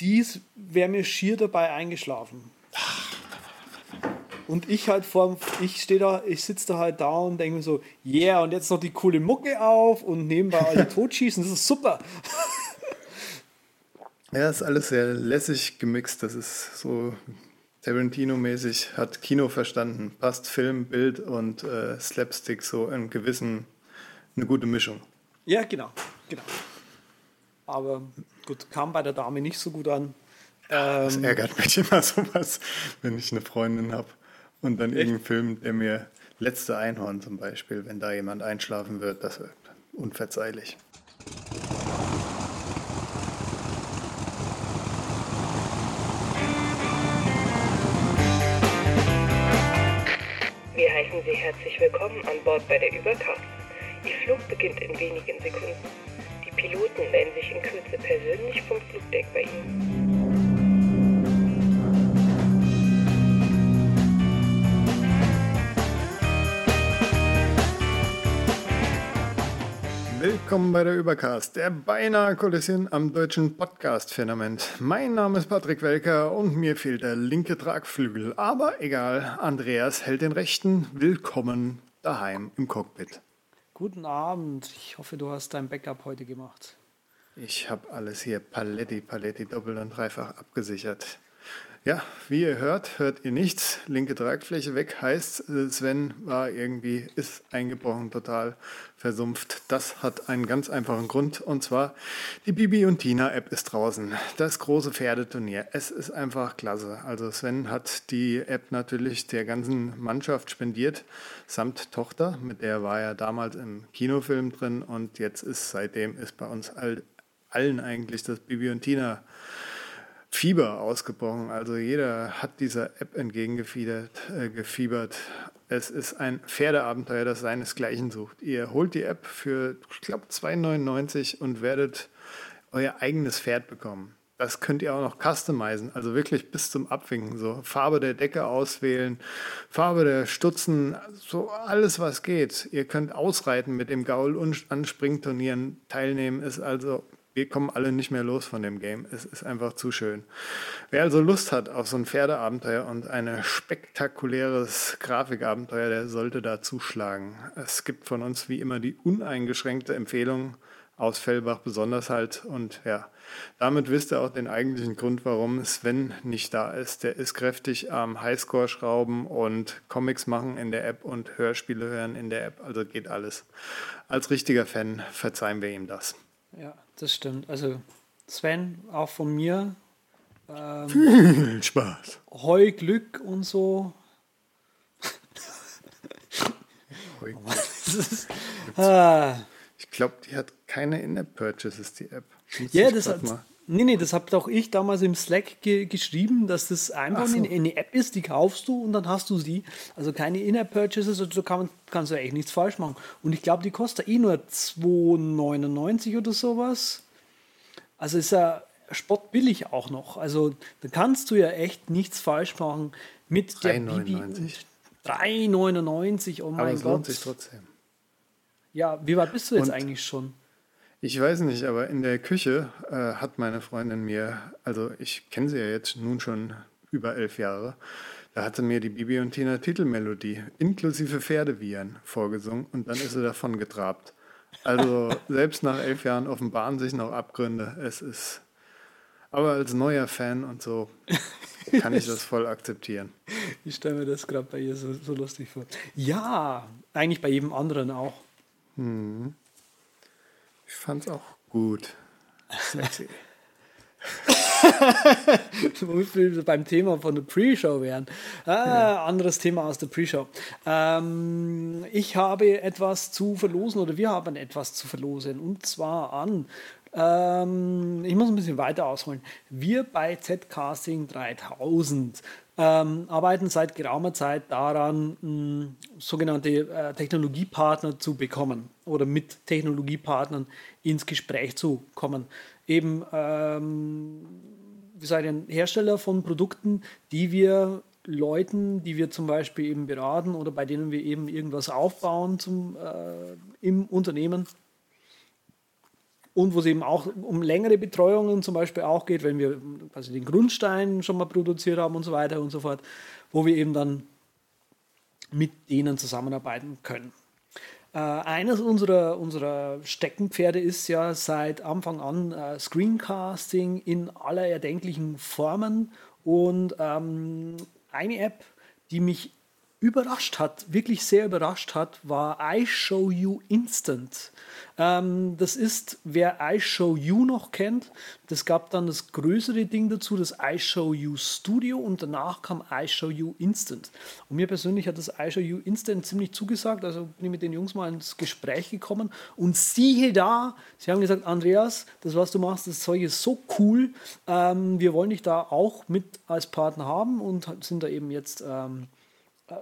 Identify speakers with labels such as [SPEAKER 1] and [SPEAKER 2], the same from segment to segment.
[SPEAKER 1] dies wäre mir schier dabei eingeschlafen. Und ich halt vor, ich stehe da, ich sitze da halt da und denke mir so, yeah, und jetzt noch die coole Mucke auf und nebenbei alle totschießen, das ist super.
[SPEAKER 2] Ja, ist alles sehr lässig gemixt. Das ist so Tarantino-mäßig, hat Kino verstanden. Passt Film, Bild und äh, Slapstick so in gewissen, eine gute Mischung.
[SPEAKER 1] Ja, genau, genau. Aber gut, kam bei der Dame nicht so gut an.
[SPEAKER 2] das
[SPEAKER 1] Ähm,
[SPEAKER 2] ärgert mich immer sowas, wenn ich eine Freundin habe und dann irgendeinen Film, der mir Letzte Einhorn zum Beispiel, wenn da jemand einschlafen wird, das wird unverzeihlich.
[SPEAKER 3] Wir heißen Sie herzlich willkommen an Bord bei der Übercast. Ihr Flug beginnt in wenigen Sekunden. Die Piloten melden sich in Kürze persönlich vom Flugdeck bei Ihnen.
[SPEAKER 2] Willkommen bei der Übercast, der beinahe Kollision am deutschen Podcast-Firmament. Mein Name ist Patrick Welker und mir fehlt der linke Tragflügel. Aber egal, Andreas hält den rechten. Willkommen daheim im Cockpit.
[SPEAKER 1] Guten Abend. Ich hoffe, du hast dein Backup heute gemacht.
[SPEAKER 2] Ich habe alles hier paletti, paletti, doppelt und dreifach abgesichert. Ja, wie ihr hört, hört ihr nichts. Linke Tragfläche weg heißt, äh, Sven war irgendwie, ist eingebrochen, total versumpft. Das hat einen ganz einfachen Grund und zwar die Bibi und Tina App ist draußen. Das große Pferdeturnier. Es ist einfach klasse. Also Sven hat die App natürlich der ganzen Mannschaft spendiert, samt Tochter. Mit der war er damals im Kinofilm drin und jetzt ist seitdem ist bei uns all, allen eigentlich das Bibi und Tina Fieber ausgebrochen. Also jeder hat dieser App entgegengefiebert. Äh, gefiebert. Es ist ein Pferdeabenteuer, das seinesgleichen sucht. Ihr holt die App für, ich glaube, 2,99 und werdet euer eigenes Pferd bekommen. Das könnt ihr auch noch customizen, also wirklich bis zum Abwinken. So Farbe der Decke auswählen, Farbe der Stutzen, so alles, was geht. Ihr könnt ausreiten mit dem Gaul und an Springturnieren teilnehmen. Ist also kommen alle nicht mehr los von dem Game. Es ist einfach zu schön. Wer also Lust hat auf so ein Pferdeabenteuer und ein spektakuläres Grafikabenteuer, der sollte da zuschlagen. Es gibt von uns wie immer die uneingeschränkte Empfehlung aus Fellbach besonders halt. Und ja, damit wisst ihr auch den eigentlichen Grund, warum Sven nicht da ist. Der ist kräftig am Highscore schrauben und Comics machen in der App und Hörspiele hören in der App. Also geht alles. Als richtiger Fan verzeihen wir ihm das.
[SPEAKER 1] Ja, das stimmt. Also Sven, auch von mir,
[SPEAKER 2] Viel Spaß.
[SPEAKER 1] Heu Glück und so. Das ist, ah,
[SPEAKER 2] Ich glaube, die hat keine In-App-Purchases, die App.
[SPEAKER 1] Ja,
[SPEAKER 2] ich
[SPEAKER 1] das hat,
[SPEAKER 2] mal-
[SPEAKER 1] nee, nee, das habe auch ich damals im Slack ge geschrieben, dass das einfach
[SPEAKER 2] Ach so.
[SPEAKER 1] eine, eine App ist, die kaufst du und dann hast du sie. Also keine In-App-Purchases, also kann man, kannst du echt nichts falsch machen. Und ich glaube, die kostet eh nur 2,99 oder sowas. Also ist ja spottbillig auch noch. Also da kannst du ja echt nichts falsch machen mit der Bibi.
[SPEAKER 2] 3,99.
[SPEAKER 1] und 3,99, oh
[SPEAKER 2] Aber
[SPEAKER 1] mein
[SPEAKER 2] es lohnt
[SPEAKER 1] Gott.
[SPEAKER 2] sich trotzdem.
[SPEAKER 1] Ja, wie weit bist du jetzt
[SPEAKER 2] Und-
[SPEAKER 1] eigentlich schon?
[SPEAKER 2] Ich weiß nicht, aber in der Küche äh, hat meine Freundin mir, also ich kenne sie ja jetzt nun schon über elf Jahre, da hatte mir die Bibi und Tina Titelmelodie inklusive Pferdewiehern vorgesungen und dann ist sie davon getrabt. Also selbst nach elf Jahren offenbaren sich noch Abgründe. Es ist, aber als neuer Fan und so kann ich das voll akzeptieren.
[SPEAKER 1] Ich stelle mir das gerade bei ihr so, so lustig vor. Ja, eigentlich bei jedem anderen auch.
[SPEAKER 2] Ich fand's auch gut. Sexy.
[SPEAKER 1] Womit wir beim Thema von der Pre-Show wären. Ah, Anderes Thema aus der Pre-Show. Ähm, ich habe etwas zu verlosen oder wir haben etwas zu verlosen und zwar an. Ähm, ich muss ein bisschen weiter ausholen. Wir bei Zcasting 3000 ähm, arbeiten seit geraumer Zeit daran, mh, sogenannte äh, Technologiepartner zu bekommen oder mit Technologiepartnern ins Gespräch zu kommen. Eben ähm, wir seid ein Hersteller von Produkten, die wir Leuten, die wir zum Beispiel eben beraten oder bei denen wir eben irgendwas aufbauen zum, äh, im Unternehmen, und wo es eben auch um längere Betreuungen zum Beispiel auch geht, wenn wir quasi den Grundstein schon mal produziert haben und so weiter und so fort, wo wir eben dann mit denen zusammenarbeiten können. Äh, eines unserer, unserer Steckenpferde ist ja seit Anfang an äh, Screencasting in aller erdenklichen Formen und ähm, eine App, die mich überrascht hat, wirklich sehr überrascht hat, war I Show You Instant. Ähm, das ist, wer I Show You noch kennt, das gab dann das größere Ding dazu, das I Show You Studio und danach kam I Show You Instant. Und mir persönlich hat das I Show You Instant ziemlich zugesagt, also bin ich mit den Jungs mal ins Gespräch gekommen und siehe da, sie haben gesagt, Andreas, das was du machst, das Zeug ist so cool, ähm, wir wollen dich da auch mit als Partner haben und sind da eben jetzt... Ähm,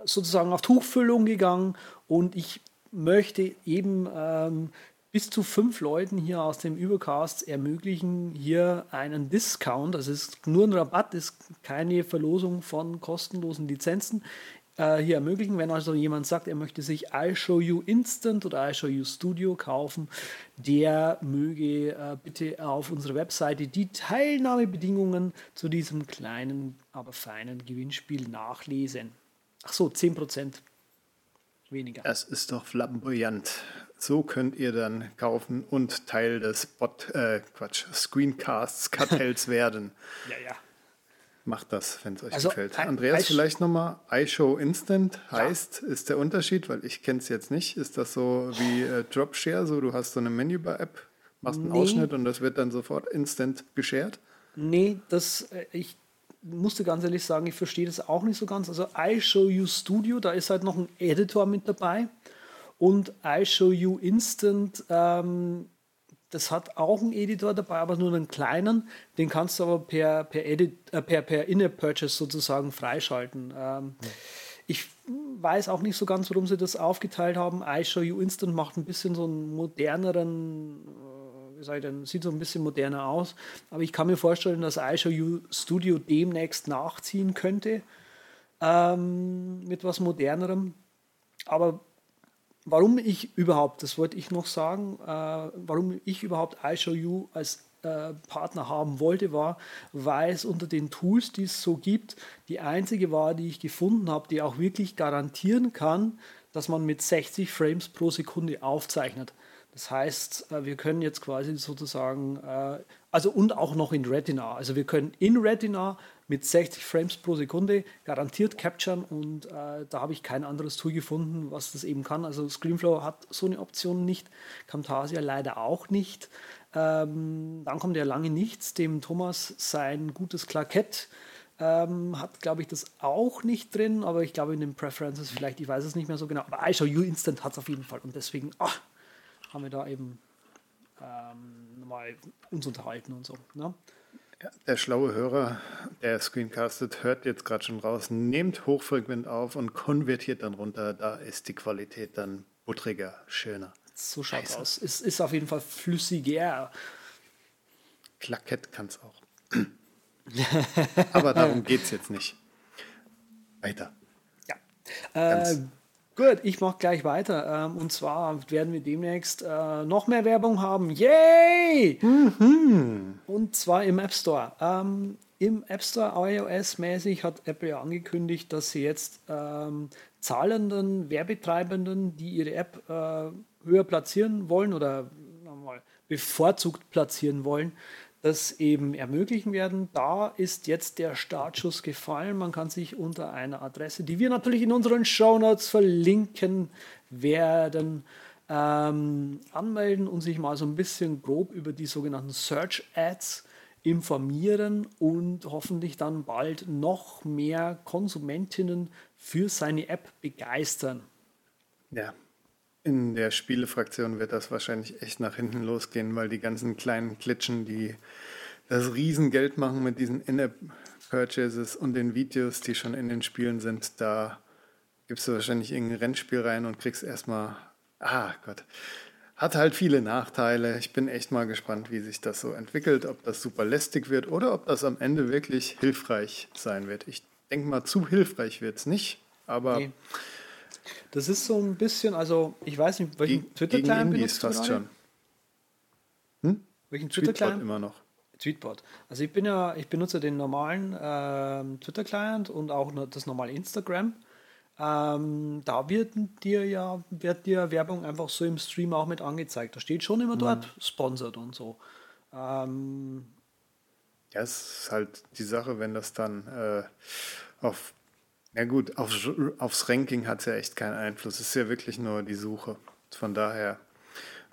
[SPEAKER 1] sozusagen auf Tuchfüllung gegangen und ich möchte eben ähm, bis zu fünf Leuten hier aus dem Übercast ermöglichen, hier einen Discount, das ist nur ein Rabatt, ist keine Verlosung von kostenlosen Lizenzen, äh, hier ermöglichen. Wenn also jemand sagt, er möchte sich iShowU Instant oder iShowU Studio kaufen, der möge äh, bitte auf unserer Webseite die Teilnahmebedingungen zu diesem kleinen, aber feinen Gewinnspiel nachlesen. Ach so, 10% weniger.
[SPEAKER 2] Das ist doch flamboyant. So könnt ihr dann kaufen und Teil des Bot, äh, Quatsch, Screencasts-Kartells werden.
[SPEAKER 1] Ja, ja.
[SPEAKER 2] Macht das, wenn es euch also, gefällt. Andreas, vielleicht nochmal iShow Instant heißt, ja. ist der Unterschied, weil ich kenne es jetzt nicht. Ist das so wie äh, Dropshare, so du hast so eine Menübar-App, machst einen nee. Ausschnitt und das wird dann sofort instant geshared?
[SPEAKER 1] Nee, das, äh, ich musste ganz ehrlich sagen, ich verstehe das auch nicht so ganz. Also iShowU Studio, da ist halt noch ein Editor mit dabei und iShowU Instant, ähm, das hat auch einen Editor dabei, aber nur einen kleinen. Den kannst du aber per, per, Edit, äh, per, per In-App-Purchase sozusagen freischalten. Ähm, ja. Ich weiß auch nicht so ganz, warum sie das aufgeteilt haben. iShowU Instant macht ein bisschen so einen moderneren ich denn, sieht so ein bisschen moderner aus. Aber ich kann mir vorstellen, dass iShow Studio demnächst nachziehen könnte ähm, mit was modernerem. Aber warum ich überhaupt, das wollte ich noch sagen, äh, warum ich überhaupt iShowU als äh, Partner haben wollte, war, weil es unter den Tools, die es so gibt, die einzige war, die ich gefunden habe, die auch wirklich garantieren kann, dass man mit 60 Frames pro Sekunde aufzeichnet. Das heißt, äh, wir können jetzt quasi sozusagen, äh, also und auch noch in Retina. Also wir können in Retina mit 60 Frames pro Sekunde garantiert capturen und äh, da habe ich kein anderes Tool gefunden, was das eben kann. Also Screenflow hat so eine Option nicht, Camtasia leider auch nicht. Ähm, dann kommt ja lange nichts, dem Thomas sein gutes Klakett ähm, hat, glaube ich, das auch nicht drin, aber ich glaube in den Preferences vielleicht, ich weiß es nicht mehr so genau, aber iShowU Instant hat es auf jeden Fall und deswegen, ach, haben wir da eben ähm, mal uns unterhalten und so. Ne?
[SPEAKER 2] Ja, der schlaue Hörer, der screencastet, hört jetzt gerade schon raus, nehmt hochfrequent auf und konvertiert dann runter. Da ist die Qualität dann buttriger, schöner.
[SPEAKER 1] So schaut es aus. Es ist auf jeden Fall flüssiger.
[SPEAKER 2] Klakett kann es auch. Aber darum geht es jetzt nicht. Weiter.
[SPEAKER 1] Ja. Äh, Gut, ich mache gleich weiter. Ähm, und zwar werden wir demnächst äh, noch mehr Werbung haben. Yay! Mhm. Und zwar im App Store. Ähm, Im App Store iOS-mäßig hat Apple ja angekündigt, dass sie jetzt ähm, zahlenden Werbetreibenden, die ihre App äh, höher platzieren wollen oder bevorzugt platzieren wollen, das eben ermöglichen werden. Da ist jetzt der Startschuss gefallen. Man kann sich unter einer Adresse, die wir natürlich in unseren Shownotes verlinken werden, ähm, anmelden und sich mal so ein bisschen grob über die sogenannten Search Ads informieren und hoffentlich dann bald noch mehr Konsumentinnen für seine App begeistern.
[SPEAKER 2] Ja, in der Spielefraktion wird das wahrscheinlich echt nach hinten losgehen, weil die ganzen kleinen Klitschen, die das Riesengeld machen mit diesen In-App-Purchases und den Videos, die schon in den Spielen sind, da gibst du wahrscheinlich irgendein Rennspiel rein und kriegst erstmal, ah Gott, hat halt viele Nachteile. Ich bin echt mal gespannt, wie sich das so entwickelt, ob das super lästig wird oder ob das am Ende wirklich hilfreich sein wird. Ich denke mal, zu hilfreich wird es nicht, aber... Okay.
[SPEAKER 1] Das ist so ein bisschen, also ich weiß nicht, welchen Twitter-Client benutzt
[SPEAKER 2] fast schon. Hm?
[SPEAKER 1] Welchen Twitter-Client?
[SPEAKER 2] immer noch.
[SPEAKER 1] Tweetbot. Also ich bin ja, ich benutze den normalen ähm, Twitter-Client und auch das normale Instagram. Ähm, da wird dir ja wird dir Werbung einfach so im Stream auch mit angezeigt. Da steht schon immer dort mhm. sponsored und so. Ähm,
[SPEAKER 2] ja, es ist halt die Sache, wenn das dann äh, auf, ja gut, auf, aufs Ranking hat es ja echt keinen Einfluss. Es ist ja wirklich nur die Suche. Von daher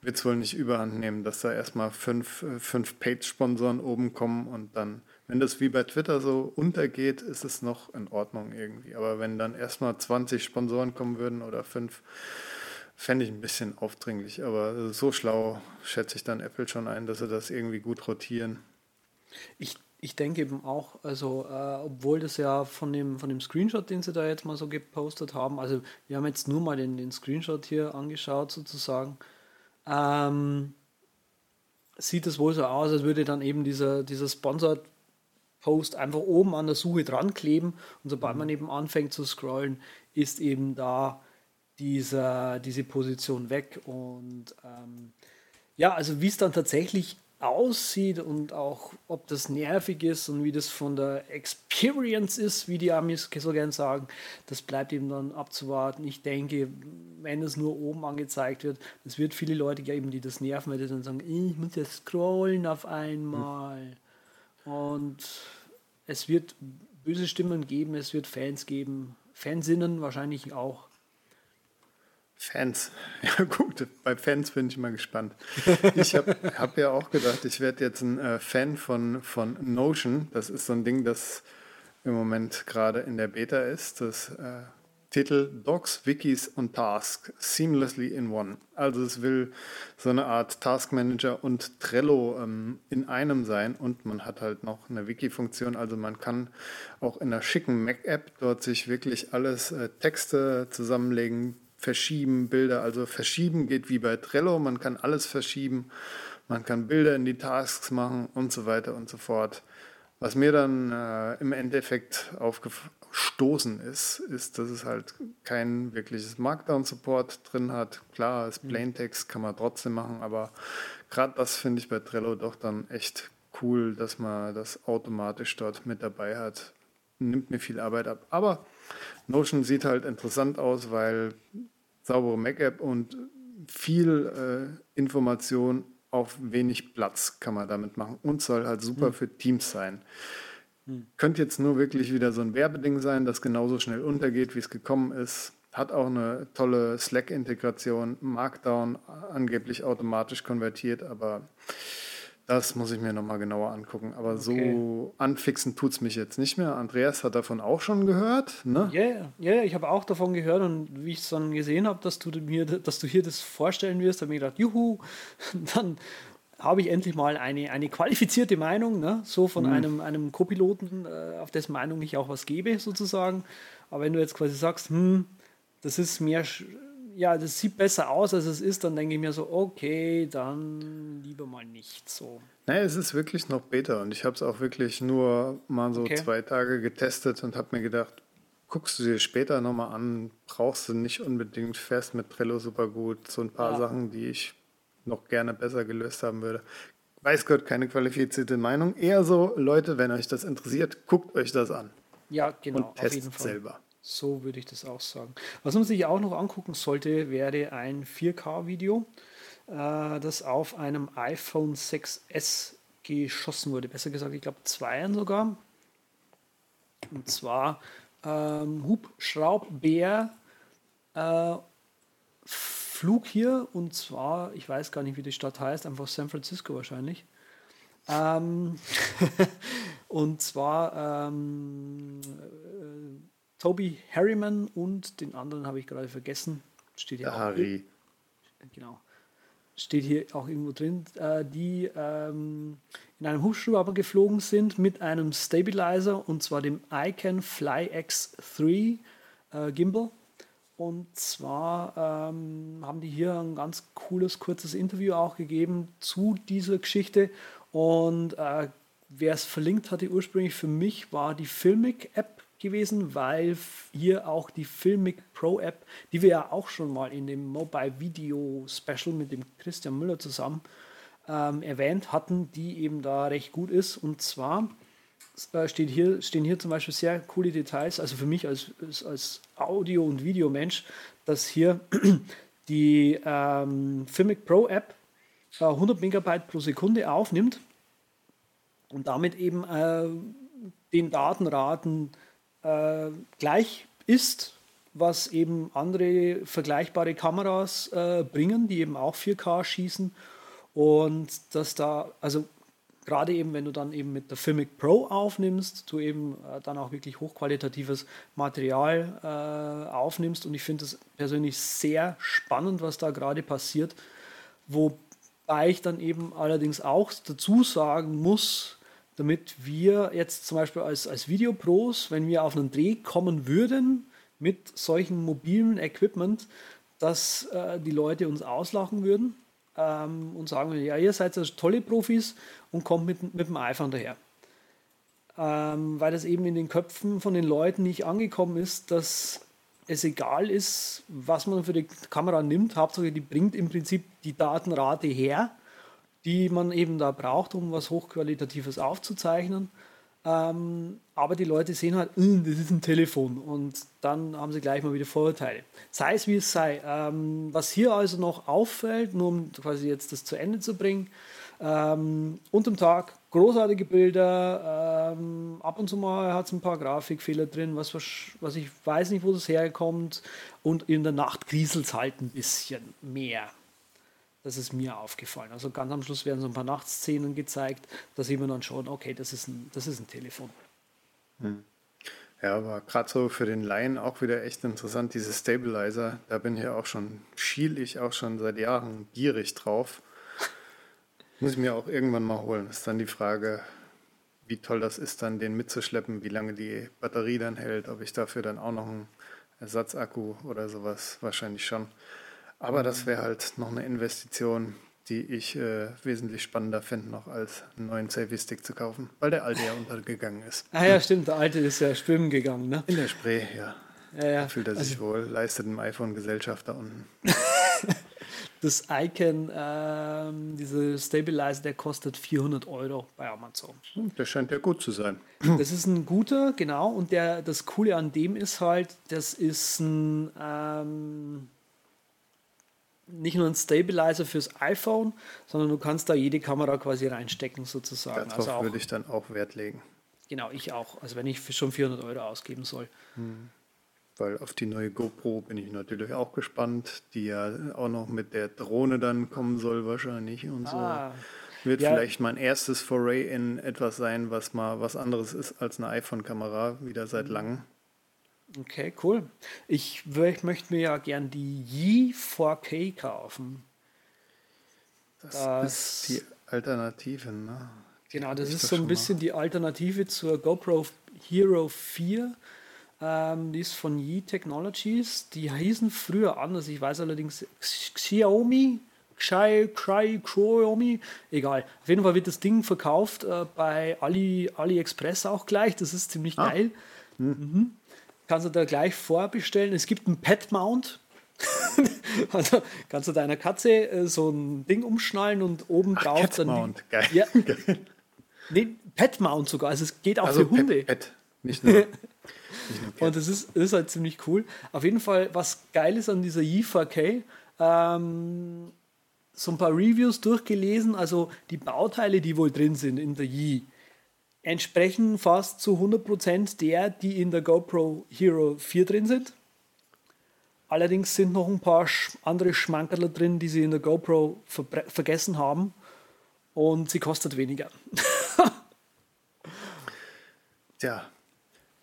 [SPEAKER 2] wird es wohl nicht überhand nehmen, dass da erstmal fünf, äh, fünf Page-Sponsoren oben kommen und dann, wenn das wie bei Twitter so untergeht, ist es noch in Ordnung irgendwie. Aber wenn dann erstmal 20 Sponsoren kommen würden oder fünf, fände ich ein bisschen aufdringlich. Aber so schlau schätze ich dann Apple schon ein, dass sie das irgendwie gut rotieren.
[SPEAKER 1] Ich, ich denke eben auch, also äh, obwohl das ja von dem, von dem Screenshot, den sie da jetzt mal so gepostet haben, also wir haben jetzt nur mal den, den Screenshot hier angeschaut sozusagen, ähm, sieht es wohl so aus, als würde dann eben dieser, dieser Sponsored Post einfach oben an der Suche dran kleben und sobald man eben anfängt zu scrollen, ist eben da dieser, diese Position weg und ähm, ja, also wie es dann tatsächlich aussieht und auch ob das nervig ist und wie das von der Experience ist, wie die Amis so gern sagen, das bleibt eben dann abzuwarten. Ich denke, wenn es nur oben angezeigt wird, es wird viele Leute geben, die das nerven, weil die dann sagen, ich muss jetzt scrollen auf einmal. Und es wird böse Stimmen geben, es wird Fans geben, Fansinnen wahrscheinlich auch.
[SPEAKER 2] Fans. Ja gut, bei Fans bin ich mal gespannt. Ich habe hab ja auch gedacht, ich werde jetzt ein äh, Fan von, von Notion. Das ist so ein Ding, das im Moment gerade in der Beta ist. Das äh, Titel Docs, Wikis und Tasks seamlessly in one. Also es will so eine Art Task Manager und Trello ähm, in einem sein und man hat halt noch eine Wiki-Funktion. Also man kann auch in einer schicken Mac-App dort sich wirklich alles äh, Texte zusammenlegen, verschieben, Bilder. Also verschieben geht wie bei Trello, man kann alles verschieben, man kann Bilder in die Tasks machen und so weiter und so fort. Was mir dann äh, im Endeffekt aufgestoßen ist, ist, dass es halt kein wirkliches Markdown-Support drin hat. Klar, das mhm. Plaintext kann man trotzdem machen, aber gerade das finde ich bei Trello doch dann echt cool, dass man das automatisch dort mit dabei hat. Nimmt mir viel Arbeit ab. Aber Notion sieht halt interessant aus, weil saubere Mac-App und viel äh, Information auf wenig Platz kann man damit machen und soll halt super hm. für Teams sein. Hm. Könnte jetzt nur wirklich wieder so ein Werbeding sein, das genauso schnell untergeht, wie es gekommen ist. Hat auch eine tolle Slack-Integration, Markdown angeblich automatisch konvertiert, aber das muss ich mir nochmal genauer angucken. Aber okay. so anfixen tut es mich jetzt nicht mehr. Andreas hat davon auch schon gehört. Ne?
[SPEAKER 1] Ja, yeah, yeah, ich habe auch davon gehört und wie ich es dann gesehen habe, dass du mir, dass du hier das vorstellen wirst, habe ich gedacht, juhu, dann habe ich endlich mal eine, eine qualifizierte Meinung, ne? so von mhm. einem, einem Co-Piloten, äh, auf dessen Meinung ich auch was gebe, sozusagen. Aber wenn du jetzt quasi sagst, hm, das ist mehr ja, das sieht besser aus, als es ist, dann denke ich mir so, okay, dann lieber mal nicht so.
[SPEAKER 2] Naja, es ist wirklich noch Beta und ich habe es auch wirklich nur mal so okay. zwei Tage getestet und habe mir gedacht, guckst du dir später nochmal an, brauchst du nicht unbedingt fest mit Trello super gut, so ein paar ja. Sachen, die ich noch gerne besser gelöst haben würde. Weiß Gott, keine qualifizierte Meinung. Eher so, Leute, wenn euch das interessiert, guckt euch das an.
[SPEAKER 1] Ja, genau.
[SPEAKER 2] Und testet selber.
[SPEAKER 1] So würde ich das auch sagen. Was man sich auch noch angucken sollte, wäre ein 4K-Video, äh, das auf einem iPhone 6S geschossen wurde. Besser gesagt, ich glaube, zwei sogar. Und zwar ähm, Hubschraubbär äh, Flug hier und zwar, ich weiß gar nicht, wie die Stadt heißt, einfach San Francisco wahrscheinlich. Ähm und zwar ähm, Toby Harriman und den anderen habe ich gerade vergessen. Steht hier
[SPEAKER 2] Harry.
[SPEAKER 1] Genau. Steht hier auch irgendwo drin, äh, die ähm, in einem Hubschrauber geflogen sind mit einem Stabilizer und zwar dem Icon Fly X3 äh, Gimbal. Und zwar ähm, haben die hier ein ganz cooles, kurzes Interview auch gegeben zu dieser Geschichte. Und äh, wer es verlinkt hatte ursprünglich für mich, war die Filmic-App gewesen, weil hier auch die Filmic Pro App, die wir ja auch schon mal in dem Mobile Video Special mit dem Christian Müller zusammen ähm, erwähnt hatten, die eben da recht gut ist. Und zwar äh, steht hier, stehen hier zum Beispiel sehr coole Details, also für mich als, als Audio- und Videomensch, dass hier die ähm, Filmic Pro App äh, 100 Megabyte pro Sekunde aufnimmt und damit eben äh, den Datenraten äh, gleich ist, was eben andere vergleichbare Kameras äh, bringen, die eben auch 4K schießen. Und dass da, also gerade eben, wenn du dann eben mit der Filmic Pro aufnimmst, du eben äh, dann auch wirklich hochqualitatives Material äh, aufnimmst. Und ich finde es persönlich sehr spannend, was da gerade passiert. Wobei ich dann eben allerdings auch dazu sagen muss, damit wir jetzt zum Beispiel als, als Videopros, wenn wir auf einen Dreh kommen würden mit solchen mobilen Equipment, dass äh, die Leute uns auslachen würden ähm, und sagen, ja, ihr seid also tolle Profis und kommt mit, mit dem iPhone daher. Ähm, weil das eben in den Köpfen von den Leuten nicht angekommen ist, dass es egal ist, was man für die Kamera nimmt. Hauptsache, die bringt im Prinzip die Datenrate her die man eben da braucht, um was Hochqualitatives aufzuzeichnen. Ähm, aber die Leute sehen halt, hm, das ist ein Telefon und dann haben sie gleich mal wieder Vorurteile. Sei es wie es sei. Ähm, was hier also noch auffällt, nur um quasi jetzt das zu Ende zu bringen, ähm, unterm Tag großartige Bilder, ähm, ab und zu mal hat es ein paar Grafikfehler drin, was, was ich weiß nicht, wo das herkommt und in der Nacht kriselt es halt ein bisschen mehr. Das ist mir aufgefallen. Also ganz am Schluss werden so ein paar Nachtszenen gezeigt. Da sieht man dann schon, okay, das ist ein, das ist ein Telefon.
[SPEAKER 2] Hm. Ja, aber gerade so für den Laien auch wieder echt interessant, diese Stabilizer. Da bin ich auch schon, schiel ich auch schon seit Jahren gierig drauf. Muss ich mir auch irgendwann mal holen. Ist dann die Frage, wie toll das ist, dann den mitzuschleppen, wie lange die Batterie dann hält, ob ich dafür dann auch noch einen Ersatzakku oder sowas wahrscheinlich schon. Aber das wäre halt noch eine Investition, die ich äh, wesentlich spannender fände, noch als einen neuen Selfie-Stick zu kaufen, weil der alte ja untergegangen ist.
[SPEAKER 1] Ah ja, stimmt, der alte ist ja schwimmen gegangen, ne?
[SPEAKER 2] In der Spree, ja.
[SPEAKER 1] ja, ja.
[SPEAKER 2] Da fühlt er sich also, wohl, leistet dem iPhone Gesellschaft da unten.
[SPEAKER 1] das Icon, ähm, diese Stabilizer, der kostet 400 Euro bei Amazon.
[SPEAKER 2] Hm, der scheint ja gut zu sein.
[SPEAKER 1] Das ist ein guter, genau. Und der, das Coole an dem ist halt, das ist ein... Ähm, nicht nur ein Stabilizer fürs iPhone, sondern du kannst da jede Kamera quasi reinstecken sozusagen.
[SPEAKER 2] Darauf also würde ich dann auch Wert legen.
[SPEAKER 1] Genau, ich auch. Also wenn ich schon 400 Euro ausgeben soll.
[SPEAKER 2] Hm. Weil auf die neue GoPro bin ich natürlich auch gespannt, die ja auch noch mit der Drohne dann kommen soll wahrscheinlich und ah. so. Wird ja. vielleicht mein erstes Foray in etwas sein, was mal was anderes ist als eine iPhone-Kamera, wieder seit hm. langem.
[SPEAKER 1] Okay, cool. Ich, ich möchte mir ja gern die Yi 4K kaufen.
[SPEAKER 2] Das, das ist die Alternative, ne?
[SPEAKER 1] Genau, das ist das so ein bisschen mal. die Alternative zur GoPro Hero 4. Ähm, die ist von Yi Technologies. Die hießen früher anders. Ich weiß allerdings Xiaomi, Xi, Xi, Xiaomi, egal. Auf jeden Fall wird das Ding verkauft äh, bei Ali, AliExpress auch gleich. Das ist ziemlich ah. geil. Hm. Mhm kannst du da gleich vorbestellen. Es gibt einen Pet-Mount. also kannst du deiner Katze äh, so ein Ding umschnallen und oben Ach, drauf Cat dann.
[SPEAKER 2] Mount, geil.
[SPEAKER 1] Ja, nee, Pet Mount sogar. Also es geht auch also für Hunde. Pet, Pet.
[SPEAKER 2] Nicht nur. nicht
[SPEAKER 1] nur und das ist, das ist halt ziemlich cool. Auf jeden Fall, was geil ist an dieser Y4K, ähm, so ein paar Reviews durchgelesen, also die Bauteile, die wohl drin sind in der Y, entsprechen fast zu 100% der, die in der GoPro Hero 4 drin sind. Allerdings sind noch ein paar andere Schmankerler drin, die sie in der GoPro ver vergessen haben und sie kostet weniger.
[SPEAKER 2] Tja,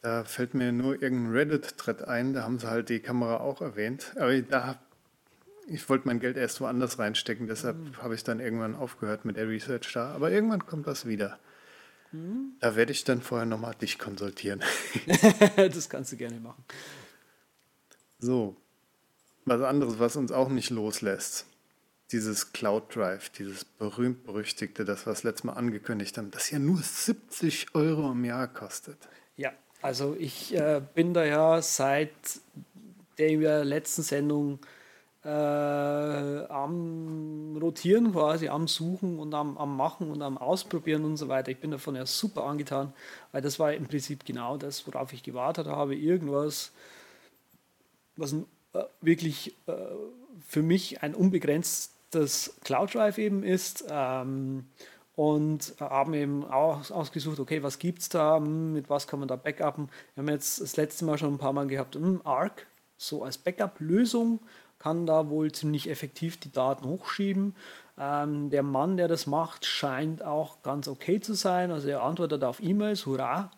[SPEAKER 2] da fällt mir nur irgendein Reddit-Thread ein, da haben sie halt die Kamera auch erwähnt. Aber da, ich wollte mein Geld erst woanders reinstecken, deshalb mhm. habe ich dann irgendwann aufgehört mit der Research da. Aber irgendwann kommt das wieder. Da werde ich dann vorher nochmal dich konsultieren.
[SPEAKER 1] das kannst du gerne machen.
[SPEAKER 2] So, was anderes, was uns auch nicht loslässt. Dieses Cloud Drive, dieses berühmt-berüchtigte, das wir das letzte Mal angekündigt haben, das ja nur 70 Euro im Jahr kostet.
[SPEAKER 1] Ja, also ich äh, bin da ja seit der letzten Sendung äh, am Rotieren quasi, am Suchen und am, am Machen und am Ausprobieren und so weiter. Ich bin davon ja super angetan, weil das war im Prinzip genau das, worauf ich gewartet habe. Irgendwas, was äh, wirklich äh, für mich ein unbegrenztes Cloud Drive eben ist. Ähm, und haben eben auch ausgesucht, okay, was gibt es da, hm, mit was kann man da backuppen. Wir haben jetzt das letzte Mal schon ein paar Mal gehabt, hm, Arc, so als Backup-Lösung, kann da wohl ziemlich effektiv die Daten hochschieben. Ähm, der Mann, der das macht, scheint auch ganz okay zu sein. Also er antwortet auf E-Mails, hurra.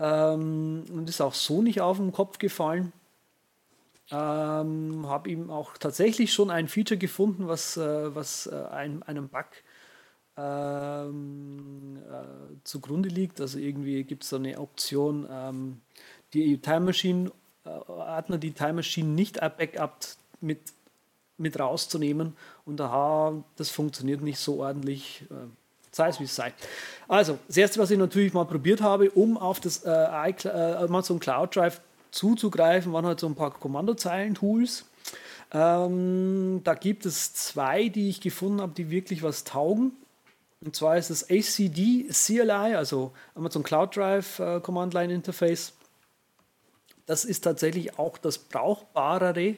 [SPEAKER 1] Ähm, und ist auch so nicht auf den Kopf gefallen. Ähm, habe ihm auch tatsächlich schon ein Feature gefunden, was, äh, was äh, ein, einem Bug ähm, äh, zugrunde liegt. Also irgendwie gibt es so eine Option, ähm, die Time Machine, äh, Ordner, die Time Machine nicht backupt, mit, mit rauszunehmen. Und aha, das funktioniert nicht so ordentlich. Äh, sei es wie es sei. Also, das erste, was ich natürlich mal probiert habe, um auf das äh, äh Amazon Cloud Drive zuzugreifen, waren halt so ein paar Kommandozeilen-Tools. Ähm, da gibt es zwei, die ich gefunden habe, die wirklich was taugen. Und zwar ist das ACD CLI, also Amazon Cloud Drive äh, Command Line Interface. Das ist tatsächlich auch das brauchbarere